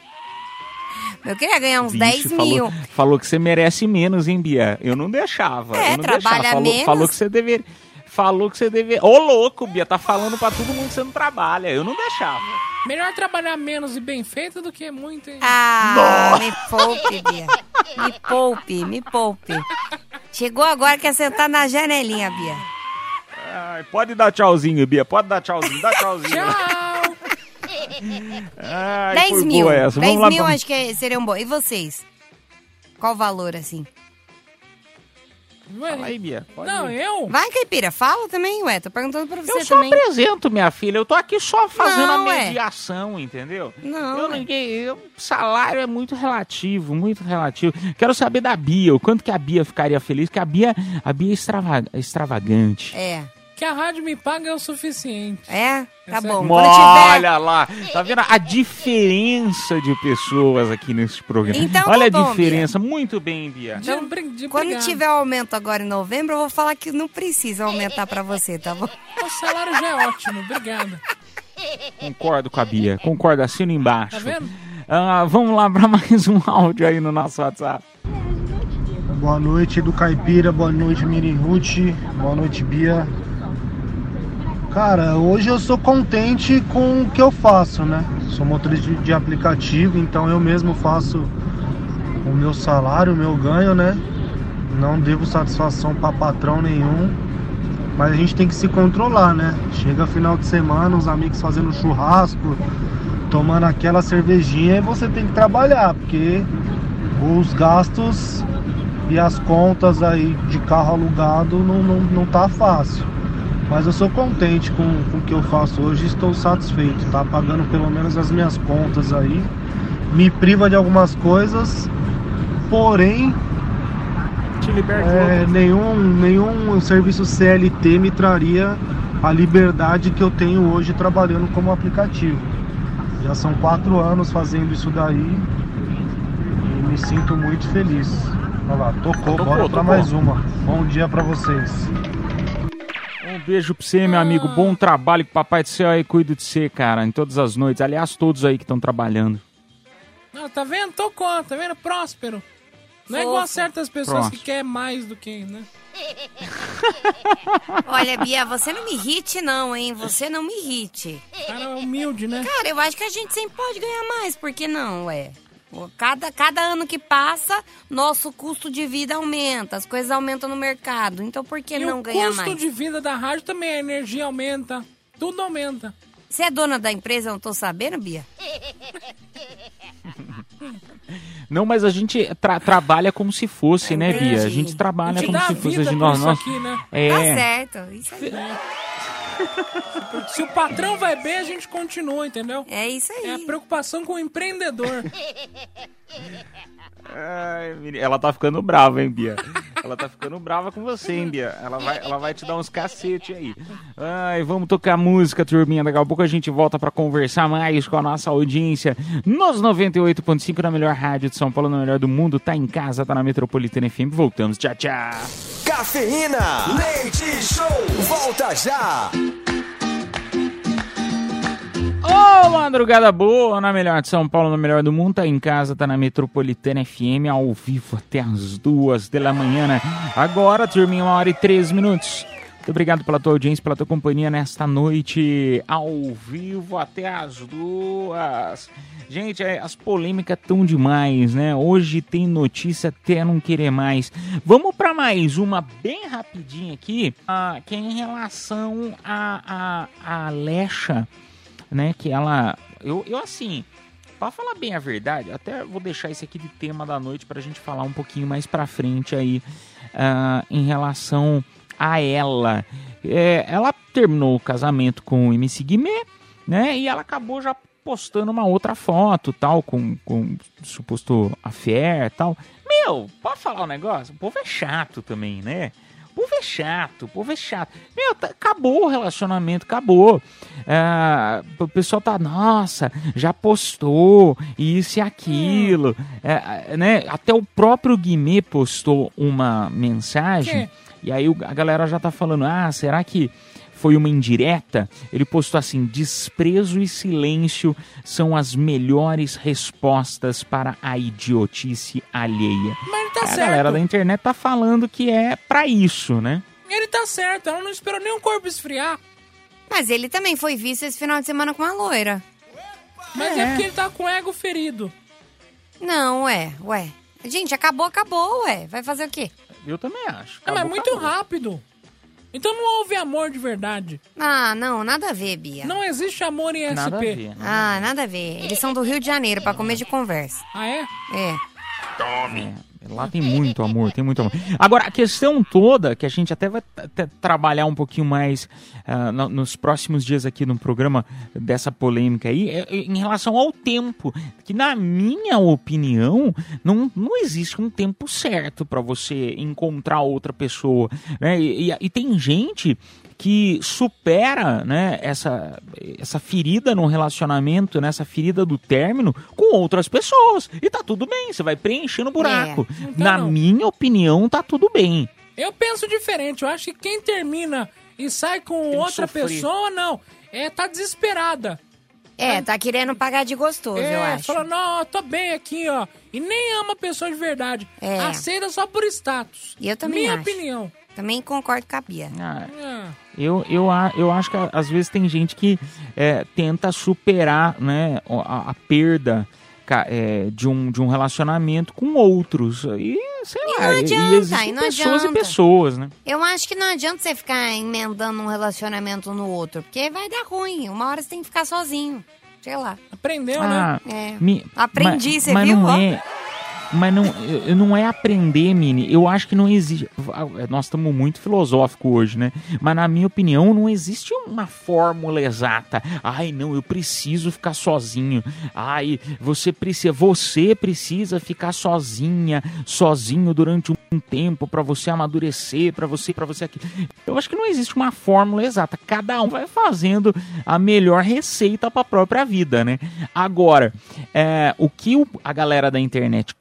Eu queria ganhar uns Vixe, 10 mil. Falou, falou que você merece menos, hein, Bia? Eu não deixava. É, eu não trabalha deixava. Falou, menos. falou que você deveria. Falou que você deveria. Ô, louco, Bia, tá falando pra todo mundo que você não trabalha. Eu não deixava. Melhor trabalhar menos e bem feito do que muito, hein? Ah, me poupe, Bia. Me poupe, me poupe. Chegou agora, quer sentar na janelinha, Bia. Ai, pode dar tchauzinho, Bia. Pode dar tchauzinho. Dá tchauzinho. Tchau! Ai, 10 foi mil. boa essa. 10 Vamos lá mil pra- acho que é- seriam bom. E vocês? Qual o valor, assim? Ué, Fala aí, Bia. Pode Não, ir. eu? Vai, Caipira, fala também, ué. Tô perguntando pra você Eu só também. apresento, minha filha. Eu tô aqui só fazendo Não, a ué. mediação, entendeu? Não, Eu ué. ninguém. eu- salário é muito relativo, muito relativo. Quero saber da Bia, o quanto que a Bia ficaria feliz, que a Bia, a Bia é extrava- extravagante. É. Que a rádio me paga é o suficiente. É? Tá Essa- bom. Quando tiver... Olha lá, tá vendo a diferença de pessoas aqui nesse programa? Então tá Olha a bom, diferença, muito bem, Bia. De, brin- de Quando obrigado. tiver aumento agora em novembro, eu vou falar que não precisa aumentar pra você, tá bom? O salário já é ótimo, obrigado. Concordo com a Bia, concordo, assino embaixo. Tá vendo? Ah, vamos lá para mais um áudio aí no nosso WhatsApp. Boa noite do Caipira, boa noite Miri Ruth, boa noite Bia. Cara, hoje eu sou contente com o que eu faço, né? Sou motorista de, aplicativo, então eu mesmo faço o meu salário, o meu ganho, né? Não devo satisfação para patrão nenhum, mas a gente tem que se controlar, né? Chega final de semana, os amigos fazendo churrasco, tomando aquela cervejinha e você tem que trabalhar, porque os gastos e as contas aí de carro alugado não, não, não tá fácil. Mas eu sou contente com, com o que eu faço hoje estou satisfeito, tá pagando pelo menos as minhas contas aí. Me priva de algumas coisas, porém Te libertou. é, nenhum, nenhum serviço CLT me traria a liberdade que eu tenho hoje trabalhando como aplicativo. Já são quatro anos fazendo isso daí e me sinto muito feliz. Olha lá, tocou, Tocou, bora pra mais uma. Bom dia pra vocês. Beijo pra você, meu amigo. Bom trabalho, que o Papai do Céu aí cuida de você, cara, em todas as noites. Aliás, todos aí que estão trabalhando. Não, tá vendo? Tocou, tá vendo? Próspero. Não é igual a certas pessoas Próximo. que querem mais do que, né? Olha, Bia, você não me irrite, não, hein? Você não me irrite. Cara é humilde, né? Cara, eu acho que a gente sempre pode ganhar mais, por que não, ué? Cada, cada ano que passa, nosso custo de vida aumenta, as coisas aumentam no mercado. Então por que e não o ganhar custo mais? de vida da rádio também, a energia aumenta. Tudo aumenta. Você é dona da empresa, eu não tô sabendo, Bia? Não, mas a gente tra- trabalha como se fosse, né, Bia? A gente trabalha A gente como dá se fosse. vida a gente- nós- isso nós- aqui, né? É. Tá certo. Isso aí. Se o patrão vai bem, a gente continua, entendeu? É isso aí. É a preocupação com o empreendedor. Ai, ela tá ficando brava, hein, Bia? Ela tá ficando brava com você, hein, Bia? Ela vai, ela vai te dar uns cacete aí. Ai, vamos tocar música, turminha. Daqui a pouco a gente volta pra conversar mais com a nossa audiência nos 98.5 na melhor rádio de São Paulo, na melhor do mundo. Tá em casa, tá na Metropolitana FM. Voltamos. Tchau, tchau. Cafeína, leite show, volta já. Ô, madrugada boa, na melhor de São Paulo, na melhor do mundo, tá em casa, tá na Metropolitana FM, ao vivo até as duas da manhã, né? Agora, turminha, uma hora e três minutos. Muito obrigado pela tua audiência, pela tua companhia nesta noite, ao vivo até as duas. Gente, é, as polêmicas tão demais, né? Hoje tem notícia até não querer mais. Vamos para mais uma bem rapidinha aqui, ah, que é em relação a, a, a Lecha né? Que ela. Eu, eu assim. Pra falar bem a verdade, até vou deixar esse aqui de tema da noite pra gente falar um pouquinho mais pra frente aí ah, em relação a ela. É, ela terminou o casamento com o MC Guimê, né? E ela acabou já postando uma outra foto, tal, com, com suposto affair tal. Meu, pode falar um negócio? O povo é chato também, né? O povo é chato, o povo é chato. Meu, tá- acabou o relacionamento, acabou. Ah, o pessoal tá, nossa, já postou isso e aquilo. É, né? Até o próprio Guimê postou uma mensagem. Que? E aí a galera já tá falando, ah, será que foi uma indireta? Ele postou assim: desprezo e silêncio são as melhores respostas para a idiotice alheia. Mas ele tá a certo. galera da internet tá falando que é pra isso, né? Ele tá certo, ela não esperou nem o corpo esfriar. Mas ele também foi visto esse final de semana com uma loira. Mas é, porque ele tá com o ego ferido. Não, ué, ué. Gente, acabou, acabou, ué. Vai fazer o quê? Eu também acho. Não, mas é muito rápido. Então não houve amor de verdade. Ah, não, nada a ver, Bia. Não existe amor em Nada a SP. ver. Ah, nada a ver. Eles são do Rio de Janeiro, pra comer de conversa. Ah, é? É. É, lá tem muito amor, tem muito amor. Agora, a questão toda, que a gente até vai trabalhar um pouquinho mais ah, no- nos próximos dias aqui no programa dessa polêmica aí, é em relação ao tempo. Que, na minha opinião, não, não existe um tempo certo para você encontrar outra pessoa. Né? E, e- e tem gente que supera né, essa, essa ferida no relacionamento, né, essa ferida do término com outras pessoas. E tá tudo bem, você vai preenchendo o buraco. Então Na não. minha opinião, tá tudo bem. Eu penso diferente. Eu acho que quem termina e sai com que outra sofrer. pessoa, não. É, tá desesperada. É, tá querendo pagar de gostoso, eu É, acho. fala, não, eu tô bem aqui, ó. E nem ama a pessoa de verdade. É. Aceita só por status. E eu também Minha acho. opinião. Também concordo com a Bia. Ah, Eu, eu, a- eu acho que às vezes tem gente que é, tenta superar né, a, a perda é, de, um, de um relacionamento com outros. E, sei E lá, não e- adianta, e e não pessoas e adianta. pessoas, né? Eu acho que não adianta você ficar emendando um relacionamento no outro, porque vai dar ruim. Uma hora você tem que ficar sozinho. Sei lá. aprendeu, Ah, né? É. Mi- Aprendi, mas, você mas viu, Não é, mas não, não é aprender, Mini. Eu acho que não existe. Nós estamos muito filosóficos hoje, né? Mas na minha opinião, não existe uma fórmula exata. Ai, não, eu preciso ficar sozinho. Ai, você precisa, você precisa ficar sozinha, sozinho durante um tempo para você amadurecer, para você, para você aqui. Eu acho que não existe uma fórmula exata. Cada um vai fazendo a melhor receita para a própria vida, né? Agora, é, o que a galera da internet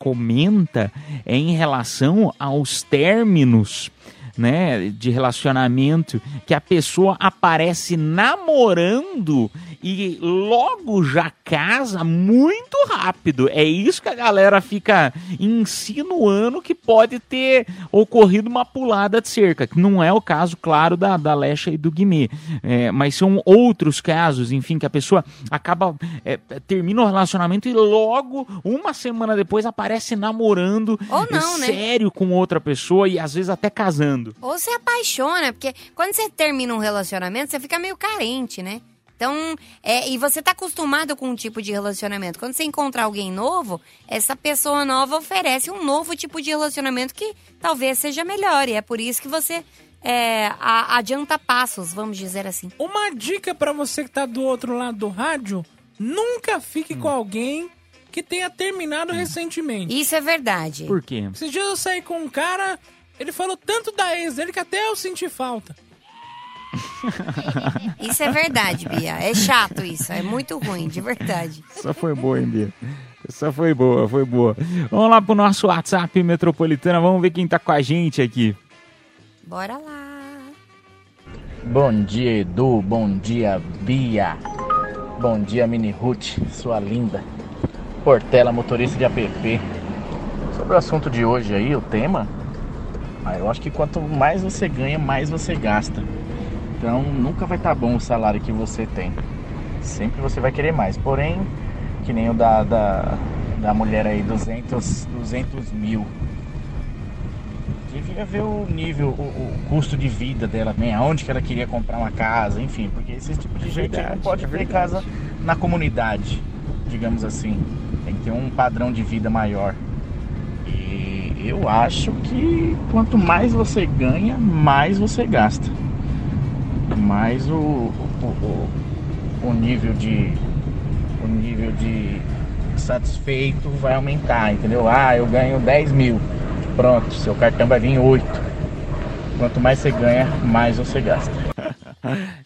é em relação aos términos né, de relacionamento que a pessoa aparece namorando e logo já casa muito rápido. É isso que a galera fica insinuando que pode ter ocorrido uma pulada de cerca, que não é o caso, claro, da, da Lecha e do Guimê. É, mas são outros casos, enfim, que a pessoa acaba, é, termina o relacionamento e logo, uma semana depois, aparece namorando Ou não, é, né? sério com outra pessoa e às vezes até casando. Ou se apaixona, porque quando você termina um relacionamento, você fica meio carente, né? Então, é, e você tá acostumado com um tipo de relacionamento. Quando você encontra alguém novo, essa pessoa nova oferece um novo tipo de relacionamento que talvez seja melhor. E é por isso que você é, a- adianta passos, vamos dizer assim. Uma dica pra você que tá do outro lado do rádio: nunca fique Hum. com alguém que tenha terminado recentemente. Isso é verdade. Por quê? Esses dias eu saí com um cara, ele falou tanto da ex dele que até eu senti falta. Isso é verdade, Bia. É chato isso. É muito ruim, de verdade. Essa foi boa, hein, Bia? Essa foi boa, foi boa. Vamos lá pro nosso WhatsApp Metropolitana, vamos ver quem tá com a gente aqui. Bora lá. Bom dia, Edu. Bom dia, Bia. Bom dia, Mini Ruth, sua linda. Portela, motorista de app. Sobre o assunto de hoje aí, o tema, ah, eu acho que quanto mais você ganha, mais você gasta. Então nunca vai estar bom o salário que você tem. Sempre você vai querer mais. Porém, que nem o da, da, da mulher aí, 200, 200 mil. Devia ver o nível, o, o custo de vida dela, né? aonde que ela queria comprar uma casa, enfim, porque esse tipo de gente verdade, não pode é ter casa na comunidade, digamos assim. Tem que ter um padrão de vida maior. E eu acho que quanto mais você ganha, mais você gasta. Mais o, o, o, o nível de. O nível de satisfeito vai aumentar, entendeu? Ah, eu ganho 10 mil. Pronto, seu cartão vai vir 8. Quanto mais você ganha, mais você gasta.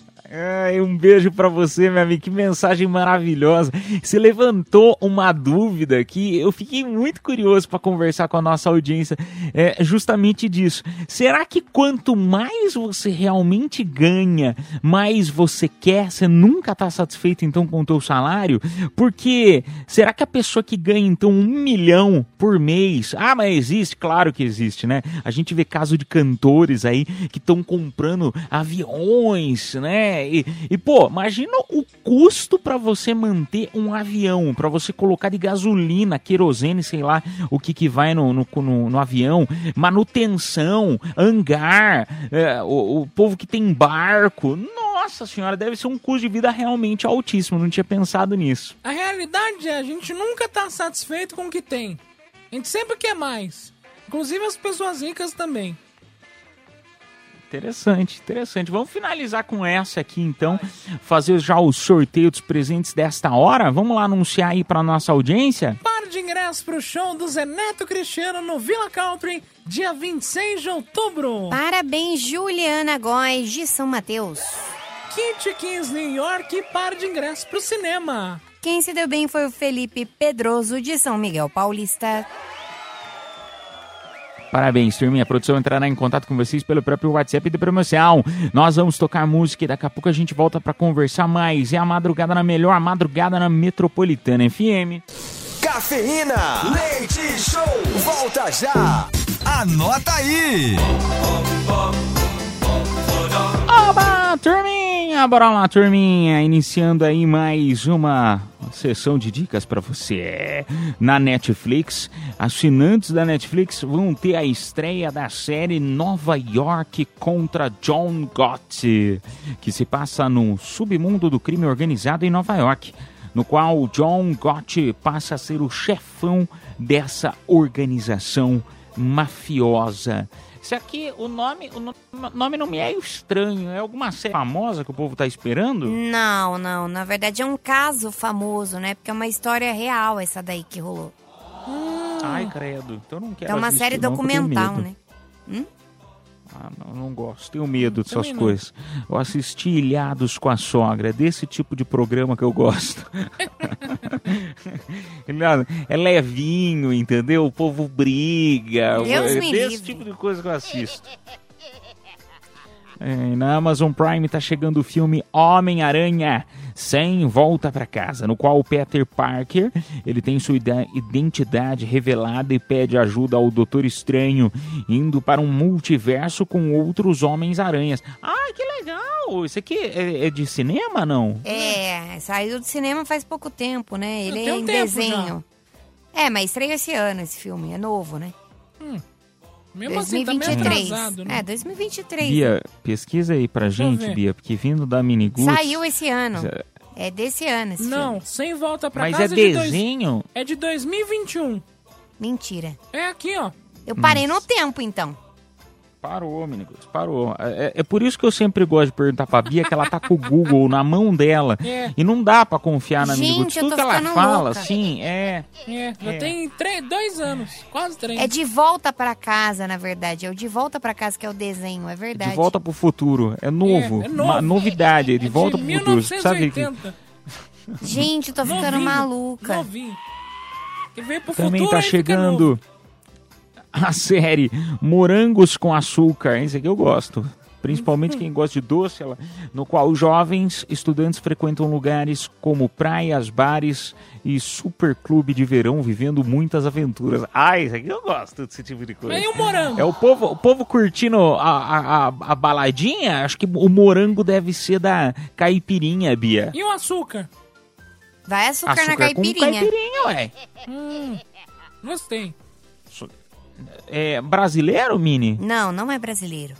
Um beijo pra você, meu amigo. Que mensagem maravilhosa. Você levantou uma dúvida que eu fiquei muito curioso pra conversar com a nossa audiência. É justamente disso. Será que quanto mais você realmente ganha, mais você quer? Você nunca tá satisfeito então com o teu salário? Porque será que a pessoa que ganha então um milhão por mês? Ah, mas existe? Claro que existe, né? A gente vê caso de cantores aí que estão comprando aviões, né? E, e, pô, imagina o custo pra você manter um avião, pra você colocar de gasolina, querosene, sei lá, o que que vai no, no, no- no avião, manutenção, hangar, é, o, o povo que tem barco. Nossa senhora, deve ser um custo de vida realmente altíssimo. Não tinha pensado nisso. A realidade é, a gente nunca tá satisfeito com o que tem. A gente sempre quer mais. Inclusive as pessoas ricas também. Interessante, interessante. Vamos finalizar com essa aqui então, fazer já o sorteio dos presentes desta hora. Vamos lá anunciar aí para nossa audiência. Par de ingressos pro show do Zeneto Cristiano no Villa Country, dia 26 de outubro. Parabéns, Juliana Góes, de São Mateus. Kit Kings New York par de ingressos pro cinema. Quem se deu bem foi o Felipe Pedroso, de São Miguel Paulista. Parabéns, turminha. A produção entrará em contato com vocês pelo próprio WhatsApp de promoção. Nós vamos tocar música e daqui a pouco a gente volta para conversar mais. É a madrugada na melhor a madrugada na Metropolitana FM. Cafeína, leite show, volta já. Anota aí. Turminha! Bora lá, turminha! Iniciando aí mais uma sessão de dicas pra você. Na Netflix, assinantes da Netflix vão ter a estreia da série Nova York contra John Gotti, que se passa no submundo do crime organizado em Nova York, no qual John Gotti passa a ser o chefão dessa organização mafiosa. Isso aqui, o nome, o no- nome não me é estranho. É alguma série famosa que o povo tá esperando? Não, não. Na verdade é um caso famoso, né? Porque é uma história real essa daí que rolou. Ai, credo. Então não quero É uma série documental, né? Hum? Ah, não, não gosto. Tenho medo dessas Também não. coisas. Eu assisti Ilhados com a Sogra. É desse tipo de programa que eu gosto. Não, é levinho, entendeu? O povo briga. Deus é desse tipo de coisa que eu assisto. É, na Amazon Prime tá chegando o filme Homem-Aranha sem volta para casa, no qual o Peter Parker ele tem sua ida- identidade revelada e pede ajuda ao Doutor Estranho, indo para um multiverso com outros Homens-Aranhas. Ah, que legal! Isso aqui é, é de cinema, não? É, saiu do cinema faz pouco tempo, né? Ele Tem é um em tempo desenho. É, mas estreia esse ano esse filme, é novo, né? Mesmo assim, tá meio 2023. atrasado, né? É, 2023. Bia, pesquisa aí pra eu gente. Bia, porque vindo da Miniguts... Saiu esse ano. É desse ano esse Não, filme. sem volta pra Mas casa é de dois- desenho? É de 2021. Mentira. É aqui, ó. Eu parei no tempo, então. Parou, Miniguts, parou. É, é por isso que eu sempre gosto de perguntar pra Bia que ela tá com o Google na mão dela. É. E não dá pra confiar na eu Tudo que ela fala, louca. sim, é... É, já É. tem três, dois anos, quase três. É de volta pra casa, na verdade. É o de volta pra casa que é o desenho, é verdade. De volta pro futuro. É novo. É, é novo. Uma novidade. De volta de pro futuro. Sabe 1980. Gente, eu tô ficando Novinho, maluca. Novinho. Que veio pro também futuro tá aí fica novo. chegando a série Morangos com Açúcar. Esse aqui eu gosto. Principalmente quem gosta de doce, ela- no qual jovens estudantes frequentam lugares como praias, bares e superclube de verão, vivendo muitas aventuras. Ah, isso aqui eu gosto desse tipo de coisa. Mas e o morango? É o povo, o povo curtindo a, a, a, a baladinha. Acho que o morango deve ser da caipirinha, Bia. E o açúcar? Vai açúcar, na Açúcar com caipirinha. caipirinha, ué. Hum, gostei. É brasileiro, Mini? Não, não é brasileiro.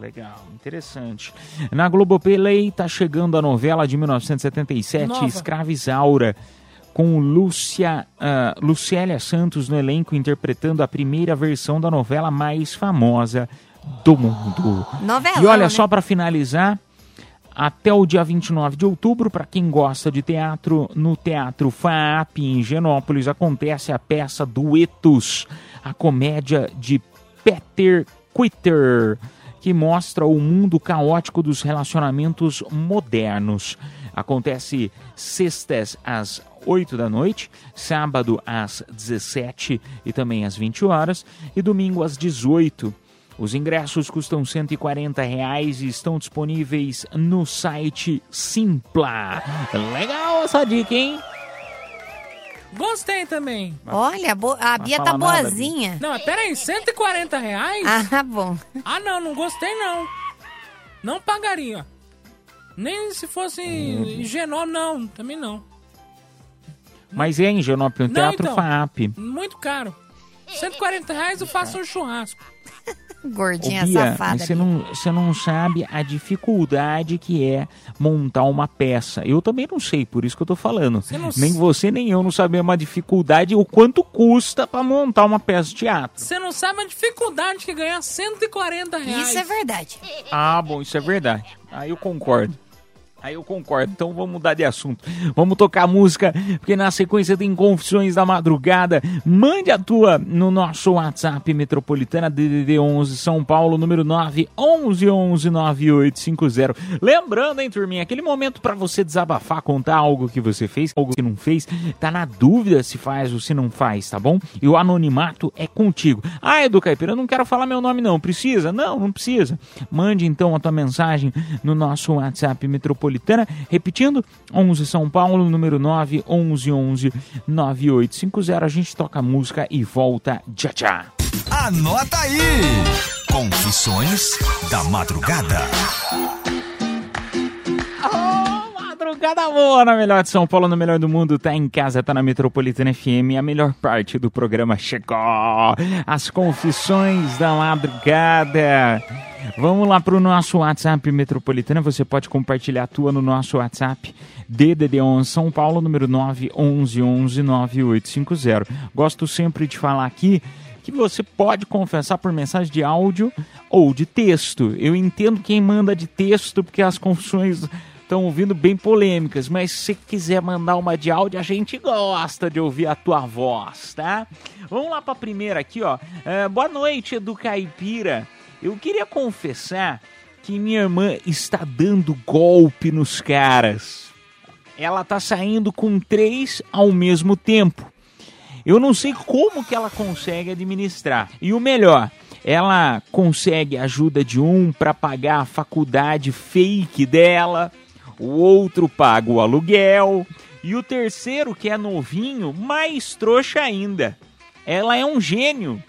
Legal, interessante. Na Globoplay tá chegando a novela de 1977, Nova. Escravizaura, com Lúcia, ah, Lucélia Santos no elenco interpretando a primeira versão da novela mais famosa do mundo. Novelão, E olha, né? só para finalizar, até o dia 29 de outubro, para quem gosta de teatro, no Teatro FAAP em Genópolis acontece a peça Duetos, a comédia de Peter Quitter, que mostra o mundo caótico dos relacionamentos modernos. Acontece sextas às 8 da noite, sábado às 17 e também às 20 horas e domingo às 18. Os ingressos custam 140 reais e estão disponíveis no site Simpla. Legal essa dica, hein? Gostei também. Olha, bo- a Bia tá fala nada, boazinha. Não, mas peraí, 140 reais? Ah, bom. Ah, não, não gostei não. Não pagaria. Nem se fosse Uhum. Genó, não, também não. Mas é em Genópolis, Não, Teatro então. FAAP. Muito caro. 140 reais eu faço um churrasco. Ô, Gordinha Bia, safada. você não, você não sabe a dificuldade que é montar uma peça. Eu também não sei, por isso que eu tô falando. Você não Nem você nem eu não sabemos a dificuldade o quanto custa para montar uma peça de teatro. Você não sabe a dificuldade que é ganhar 140 reais. Isso é verdade. Ah, bom, isso é verdade. Aí eu concordo. Aí eu concordo. Então vamos mudar de assunto. Vamos tocar música, porque na sequência tem Confissões da Madrugada. Mande a tua no nosso WhatsApp Metropolitana DDD 11 São Paulo, número 9 11 11 9850. Lembrando, hein, turminha, aquele momento pra você desabafar, contar algo que você fez, algo que não fez, tá na dúvida se faz ou se não faz, tá bom? E o anonimato é contigo. Ah, Edu Caipira, eu não quero falar meu nome não. Precisa? Não, não precisa. Mande então a tua mensagem no nosso WhatsApp Metropolitana, repetindo, 11 São Paulo, número 9 11 11 9850. A gente toca a música e volta já já. Anota aí! Confissões da Madrugada. Madrugada boa na melhor de São Paulo, no melhor do mundo, tá em casa, tá na Metropolitana FM, a melhor parte do programa chegou, as confissões da madrugada. Vamos lá pro nosso WhatsApp Metropolitana, você pode compartilhar a tua no nosso WhatsApp, DDD11 São Paulo, número 911 9850. Gosto sempre de falar aqui que você pode confessar por mensagem de áudio ou de texto. Eu entendo quem manda de texto, porque as confissões estão ouvindo bem polêmicas, mas se quiser mandar uma de áudio, a gente gosta de ouvir a tua voz, tá? Vamos lá para a primeira aqui, ó. É, boa noite, Edu Caipira. Eu queria confessar que minha irmã está dando golpe nos caras. Ela tá saindo com três ao mesmo tempo. Eu não sei como que ela consegue administrar. E o melhor, ela consegue ajuda de um para pagar a faculdade fake dela, o outro paga o aluguel e o terceiro, que é novinho, mais trouxa ainda. Ela é um gênio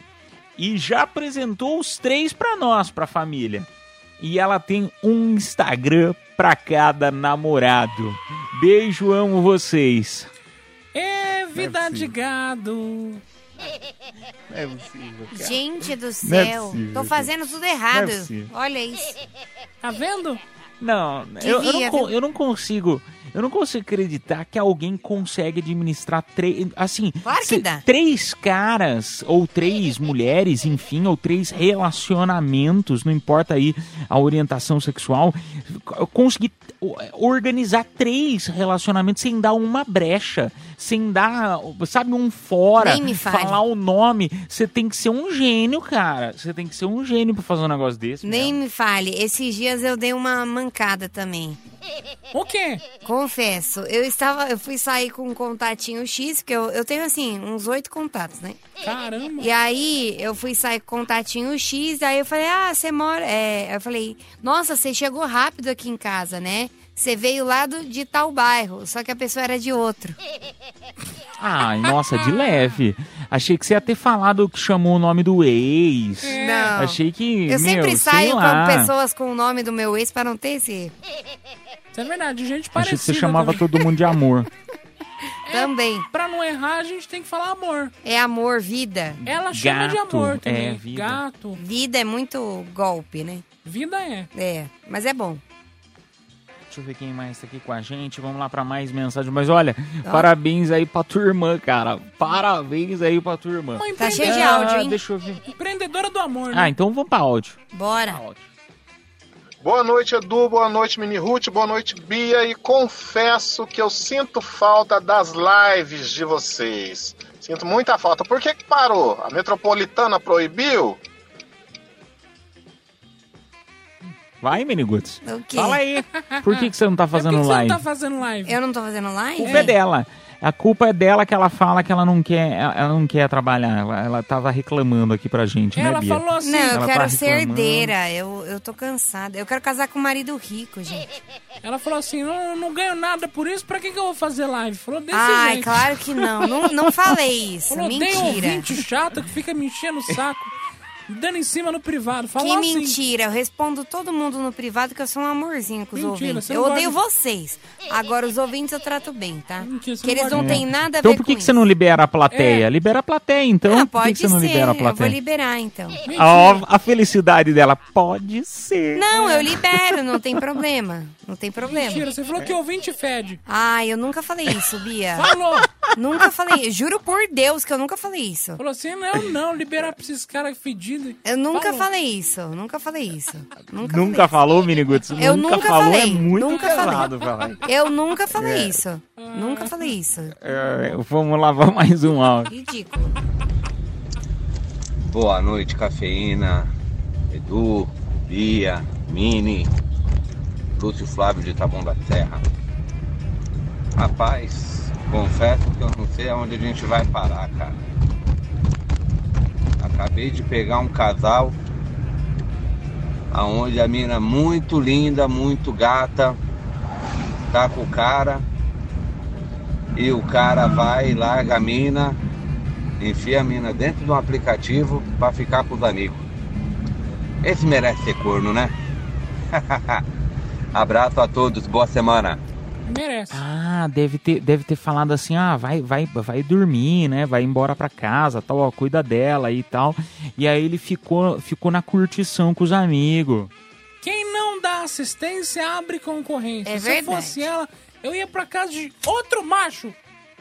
e já apresentou os três para nós, para a família. E ela tem um Instagram para cada namorado. Beijo, amo vocês. É vida de gado. Não é possível, cara. Gente do é céu, possível, tô fazendo tudo errado. É. Olha isso. Tá vendo? Não, eu, eu não, eu não consigo. Eu não consigo acreditar que alguém consegue administrar três. Assim, Claro se- três caras, ou três mulheres, enfim, ou três relacionamentos, não importa aí a orientação sexual, eu consegui o- organizar três relacionamentos sem dar uma brecha, sem dar, sabe, um fora, Nem me fale. falar o nome. Você tem que ser um gênio, cara. Você tem que ser um gênio pra fazer um negócio desse. Nem me fale, esses dias eu dei uma mancada também. O quê? Confesso, eu estava, eu fui sair com um contatinho X, porque eu, eu tenho assim, uns oito contatos, né? Caramba. E aí eu fui sair com contatinho X, aí eu falei, ah, você mora. É, eu falei, nossa, você chegou rápido aqui em casa, né? Você veio lá do, de tal bairro, só que a pessoa era de outro. Ai, nossa, de leve. Achei que você ia ter falado que chamou o nome do ex. Não. Achei que. Eu meu, sempre saio com pessoas com o nome do meu ex pra não ter esse. Isso é verdade, gente Achei parecida. que você chamava também. todo mundo de amor. Também. Pra não errar, a gente tem que falar amor. É amor, vida. Ela chama de Gato, amor também. é, vida. Gato. Vida é muito golpe, né? Vida é. É, mas é bom. Deixa eu ver quem mais tá aqui com a gente. Vamos lá pra mais mensagem. Mas olha, Ó. parabéns aí pra tua irmã, cara. Parabéns aí pra tua irmã. Uma Tá cheio de Ah, áudio, hein? Deixa eu ver. Empreendedora do amor, né? Ah, então vamos pra áudio. Bora. Boa noite, Edu. Boa noite, Mini Ruth. Boa noite, Bia. E confesso que eu sinto falta das lives de vocês. Sinto muita falta. Por que, que parou? A metropolitana proibiu? Vai, Miniguts. O quê? Fala aí. Por que, que você não tá fazendo Por que live? você não tá fazendo live? Eu não tô fazendo A live? culpa é dela. A culpa é dela que ela fala que ela não quer, ela não quer trabalhar. Ela, ela tava reclamando aqui pra gente, né, Ela Bia? falou assim. Não, eu Ela quero tá ser reclamando. herdeira. Eu, eu tô cansada. Eu quero casar com um marido rico, gente. Ela falou assim: não, não ganho nada por isso, pra que, que eu vou fazer live? Falou desse Ai, jeito. claro que não. Não, não falei isso. Falou, tem Mentira. ouvinte chato que fica me enchendo o saco, dando em cima no privado. Falou Que assim. mentira. Eu respondo todo mundo no privado que eu sou um amorzinho com os Mentira, ouvintes. Eu odeio gosta vocês. Agora, os ouvintes eu trato bem, tá? Mentira, que não eles não gosta têm nada a Então ver por com que, que isso. você não libera a plateia? É. Libera a plateia, então. Ah, por que, pode que você não ser. libera a Eu vou plateia? liberar, então. Ó, a felicidade dela. Pode ser. Não, eu libero, não tem problema. Não tem problema. Mentira, você falou que ouvinte fede. Ai, eu nunca falei isso, Bia. Falou. Nunca falei. Juro por Deus que eu nunca falei isso. Falou assim: não, não, liberar pra esses caras fedidos. Eu nunca Falou. falei isso. Nunca falei isso. Nunca, Nunca falou, Miniguts? Eu nunca, nunca falou, é falei, muito nunca pesado falar. Eu nunca falei É. isso. Nunca falei isso. É, vamos vamos mais um áudio. Ridículo. Boa noite, cafeína. Edu, Bia, Mini, Lúcio Flávio de Taboão da Serra. Rapaz, confesso que eu não sei aonde a gente vai parar, cara. Acabei de pegar um casal aonde a mina muito linda, muito gata, tá com o cara e o cara vai, larga a mina, enfia a mina dentro de um aplicativo pra ficar com os amigos. Esse merece ser corno, né? Abraço a todos, boa semana. Merece. Ah, deve ter, deve ter falado assim, ah, vai, vai, vai dormir, né? Vai embora pra casa, tal, ó, cuida dela e tal. E aí ele ficou, ficou na curtição com os amigos. Quem não dá assistência abre concorrência. É Se verdade. eu fosse ela, eu ia pra casa de outro macho.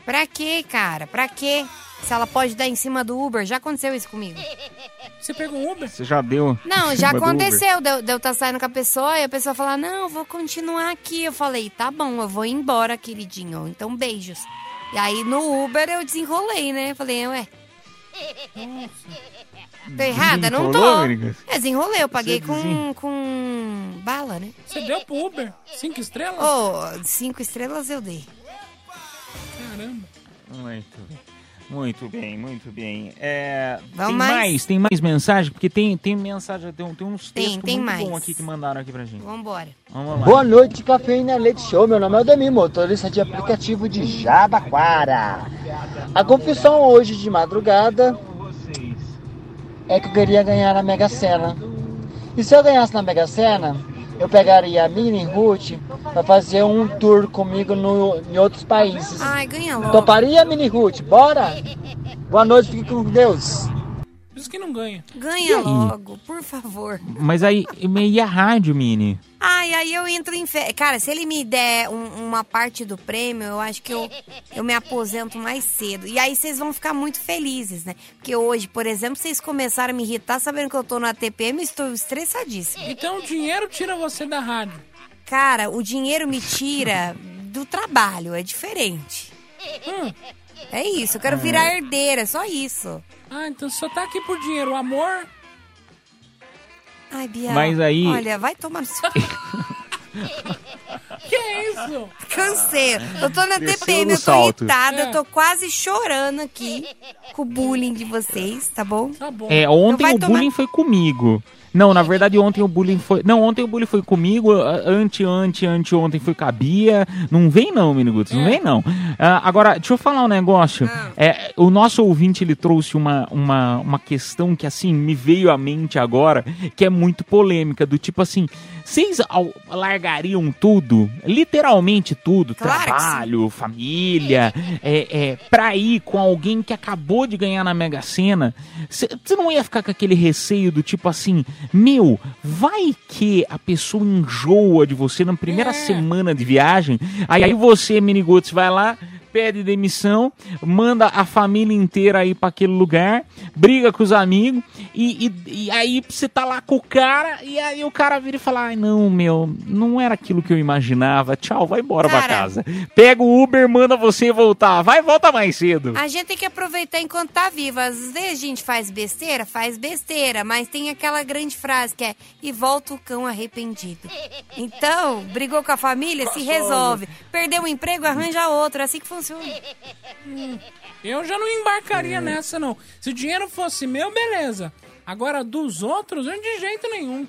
Pra quê, cara? Pra quê? Se ela pode dar em cima do Uber. Já aconteceu isso comigo. Você pegou um Uber? Você já deu? Não, já aconteceu de eu de eu estar saindo com a pessoa e a pessoa falar, não, eu vou continuar aqui. Eu falei, tá bom, eu vou embora, queridinho. Então, beijos. E aí, no Uber, eu desenrolei, né? Falei, ué, tô errada? Não tô. É, desenrolei. Eu paguei Você com, com bala, né? Você deu pro Uber? Cinco estrelas? Ô, cinco estrelas eu dei. Caramba. Muito bem. Muito bem, muito bem. É, Vamos tem mais? mais? Tem mais mensagem? Porque tem, tem mensagem, tem, tem uns Tem, textos tem muito mais. bons aqui que mandaram aqui pra gente. Vambora. Vamos lá. Boa noite, Cafeína Leite Show. Meu nome é Aldemir, motorista de aplicativo de Jabaquara. A confissão hoje de madrugada é que eu queria ganhar na Mega Sena. E se eu ganhasse na Mega Sena, eu pegaria a Mini Ruth para fazer um tour comigo no, em outros países. Ai, ganha logo. Toparia, Mini Ruth? Bora? Boa noite, fique com Deus. Por isso que não ganha. E Ganha aí? logo, por favor. Mas aí, e a rádio, Mini? Ai, aí eu entro em fé. Cara, se ele me der um- uma parte do prêmio, eu acho que eu, eu me aposento mais cedo. E aí vocês vão ficar muito felizes, né? Porque hoje, por exemplo, vocês começaram a me irritar sabendo que eu tô no ATPM e estou estressadíssima. Então o dinheiro tira você da rádio. Cara, o dinheiro me tira do trabalho, é diferente. Hum. É isso, eu quero virar herdeira, só isso. Ah, então só tá aqui por dinheiro. O amor. Ai, Bia. Mas aí- Olha, vai tomar no seu. Que é isso? Cansei. Eu tô na Desceu TPM, eu tô salto. irritada, É. eu tô quase chorando aqui com o bullying de vocês, tá bom? Tá bom. É, ontem vai o tomar- bullying foi comigo. Não, na verdade ontem o bullying foi... Não, ontem o bullying foi comigo, ante, ante, ante ontem foi com a Bia. Não vem não, Miniguts, não vem não. Ah, agora, deixa eu falar um negócio. É, o nosso ouvinte, ele trouxe uma, uma, uma questão que, assim, me veio à mente agora, que é muito polêmica, do tipo assim, vocês largariam tudo, literalmente tudo, Claro trabalho, família, é, é, pra ir com alguém que acabou de ganhar na Mega Sena, você não ia ficar com aquele receio do tipo assim, meu, vai que a pessoa enjoa de você na primeira semana de viagem, aí, aí você, Minigotes, vai lá, pede demissão, manda a família inteira aí pra aquele lugar, briga com os amigos, e, e- e aí você tá lá com o cara, e aí o cara vira e fala, ai não, meu, não era aquilo que eu imaginava, tchau, vai embora pra Cara. casa. Pega o Uber, manda você voltar, vai volta mais cedo. A gente tem que aproveitar enquanto tá viva. Às vezes a gente faz besteira, faz besteira, mas tem aquela grande frase que é e volta o cão arrependido. Então, brigou com a família, se resolve. Perdeu o emprego, arranja outro. É assim que funciona. Hum, Eu já não embarcaria nessa, não. Se o dinheiro fosse meu, beleza. Agora, dos outros, eu de jeito nenhum.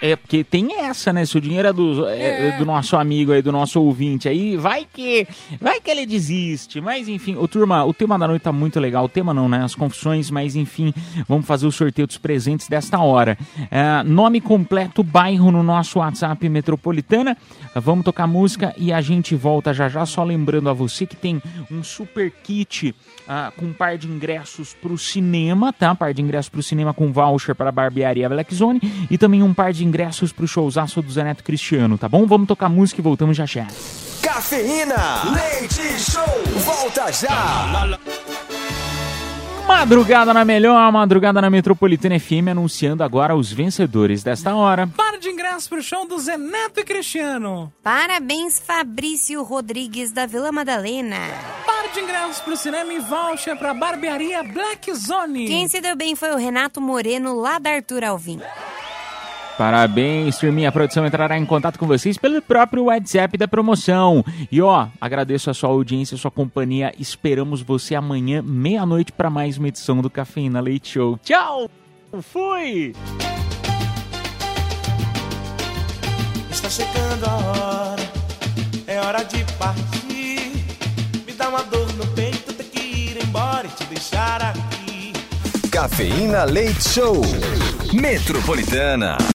É, porque tem essa, né? Se o dinheiro é do, é, do nosso amigo aí, do nosso ouvinte aí, vai que vai que ele desiste. Mas enfim, ô turma, o tema da noite tá muito legal. O tema não, né? As confissões, mas enfim, vamos fazer o sorteio dos presentes desta hora. É, nome completo, bairro no nosso WhatsApp Metropolitana. Vamos tocar música e a gente volta já já. Só lembrando a você que tem um super kit ah, com um par de ingressos pro cinema, tá? Par de ingressos pro cinema com voucher para barbearia Black Zone e também um par de ingressos pro showzaço do Zé Neto Cristiano, tá bom? Vamos tocar música e voltamos já já. Cafeína, leite show, volta já. Madrugada na melhor, madrugada na Metropolitana FM, anunciando agora os vencedores desta hora. Para de ingresso pro show do Zé Neto e Cristiano. Parabéns, Fabrício Rodrigues da Vila Madalena. Para de ingresso pro cinema e voucher pra barbearia Black Zone. Quem se deu bem foi o Renato Moreno, lá da Arthur Alvim. Parabéns, turminha. A produção entrará em contato com vocês pelo próprio WhatsApp da promoção. E ó, agradeço a sua audiência, a sua companhia. Esperamos você amanhã, meia-noite, para mais uma edição do Cafeína Leite Show. Tchau! Fui! Está chegando a hora, é hora de partir. Me dá uma dor no peito, ter que ir embora e te deixar aqui. Cafeína Leite Show. Metropolitana.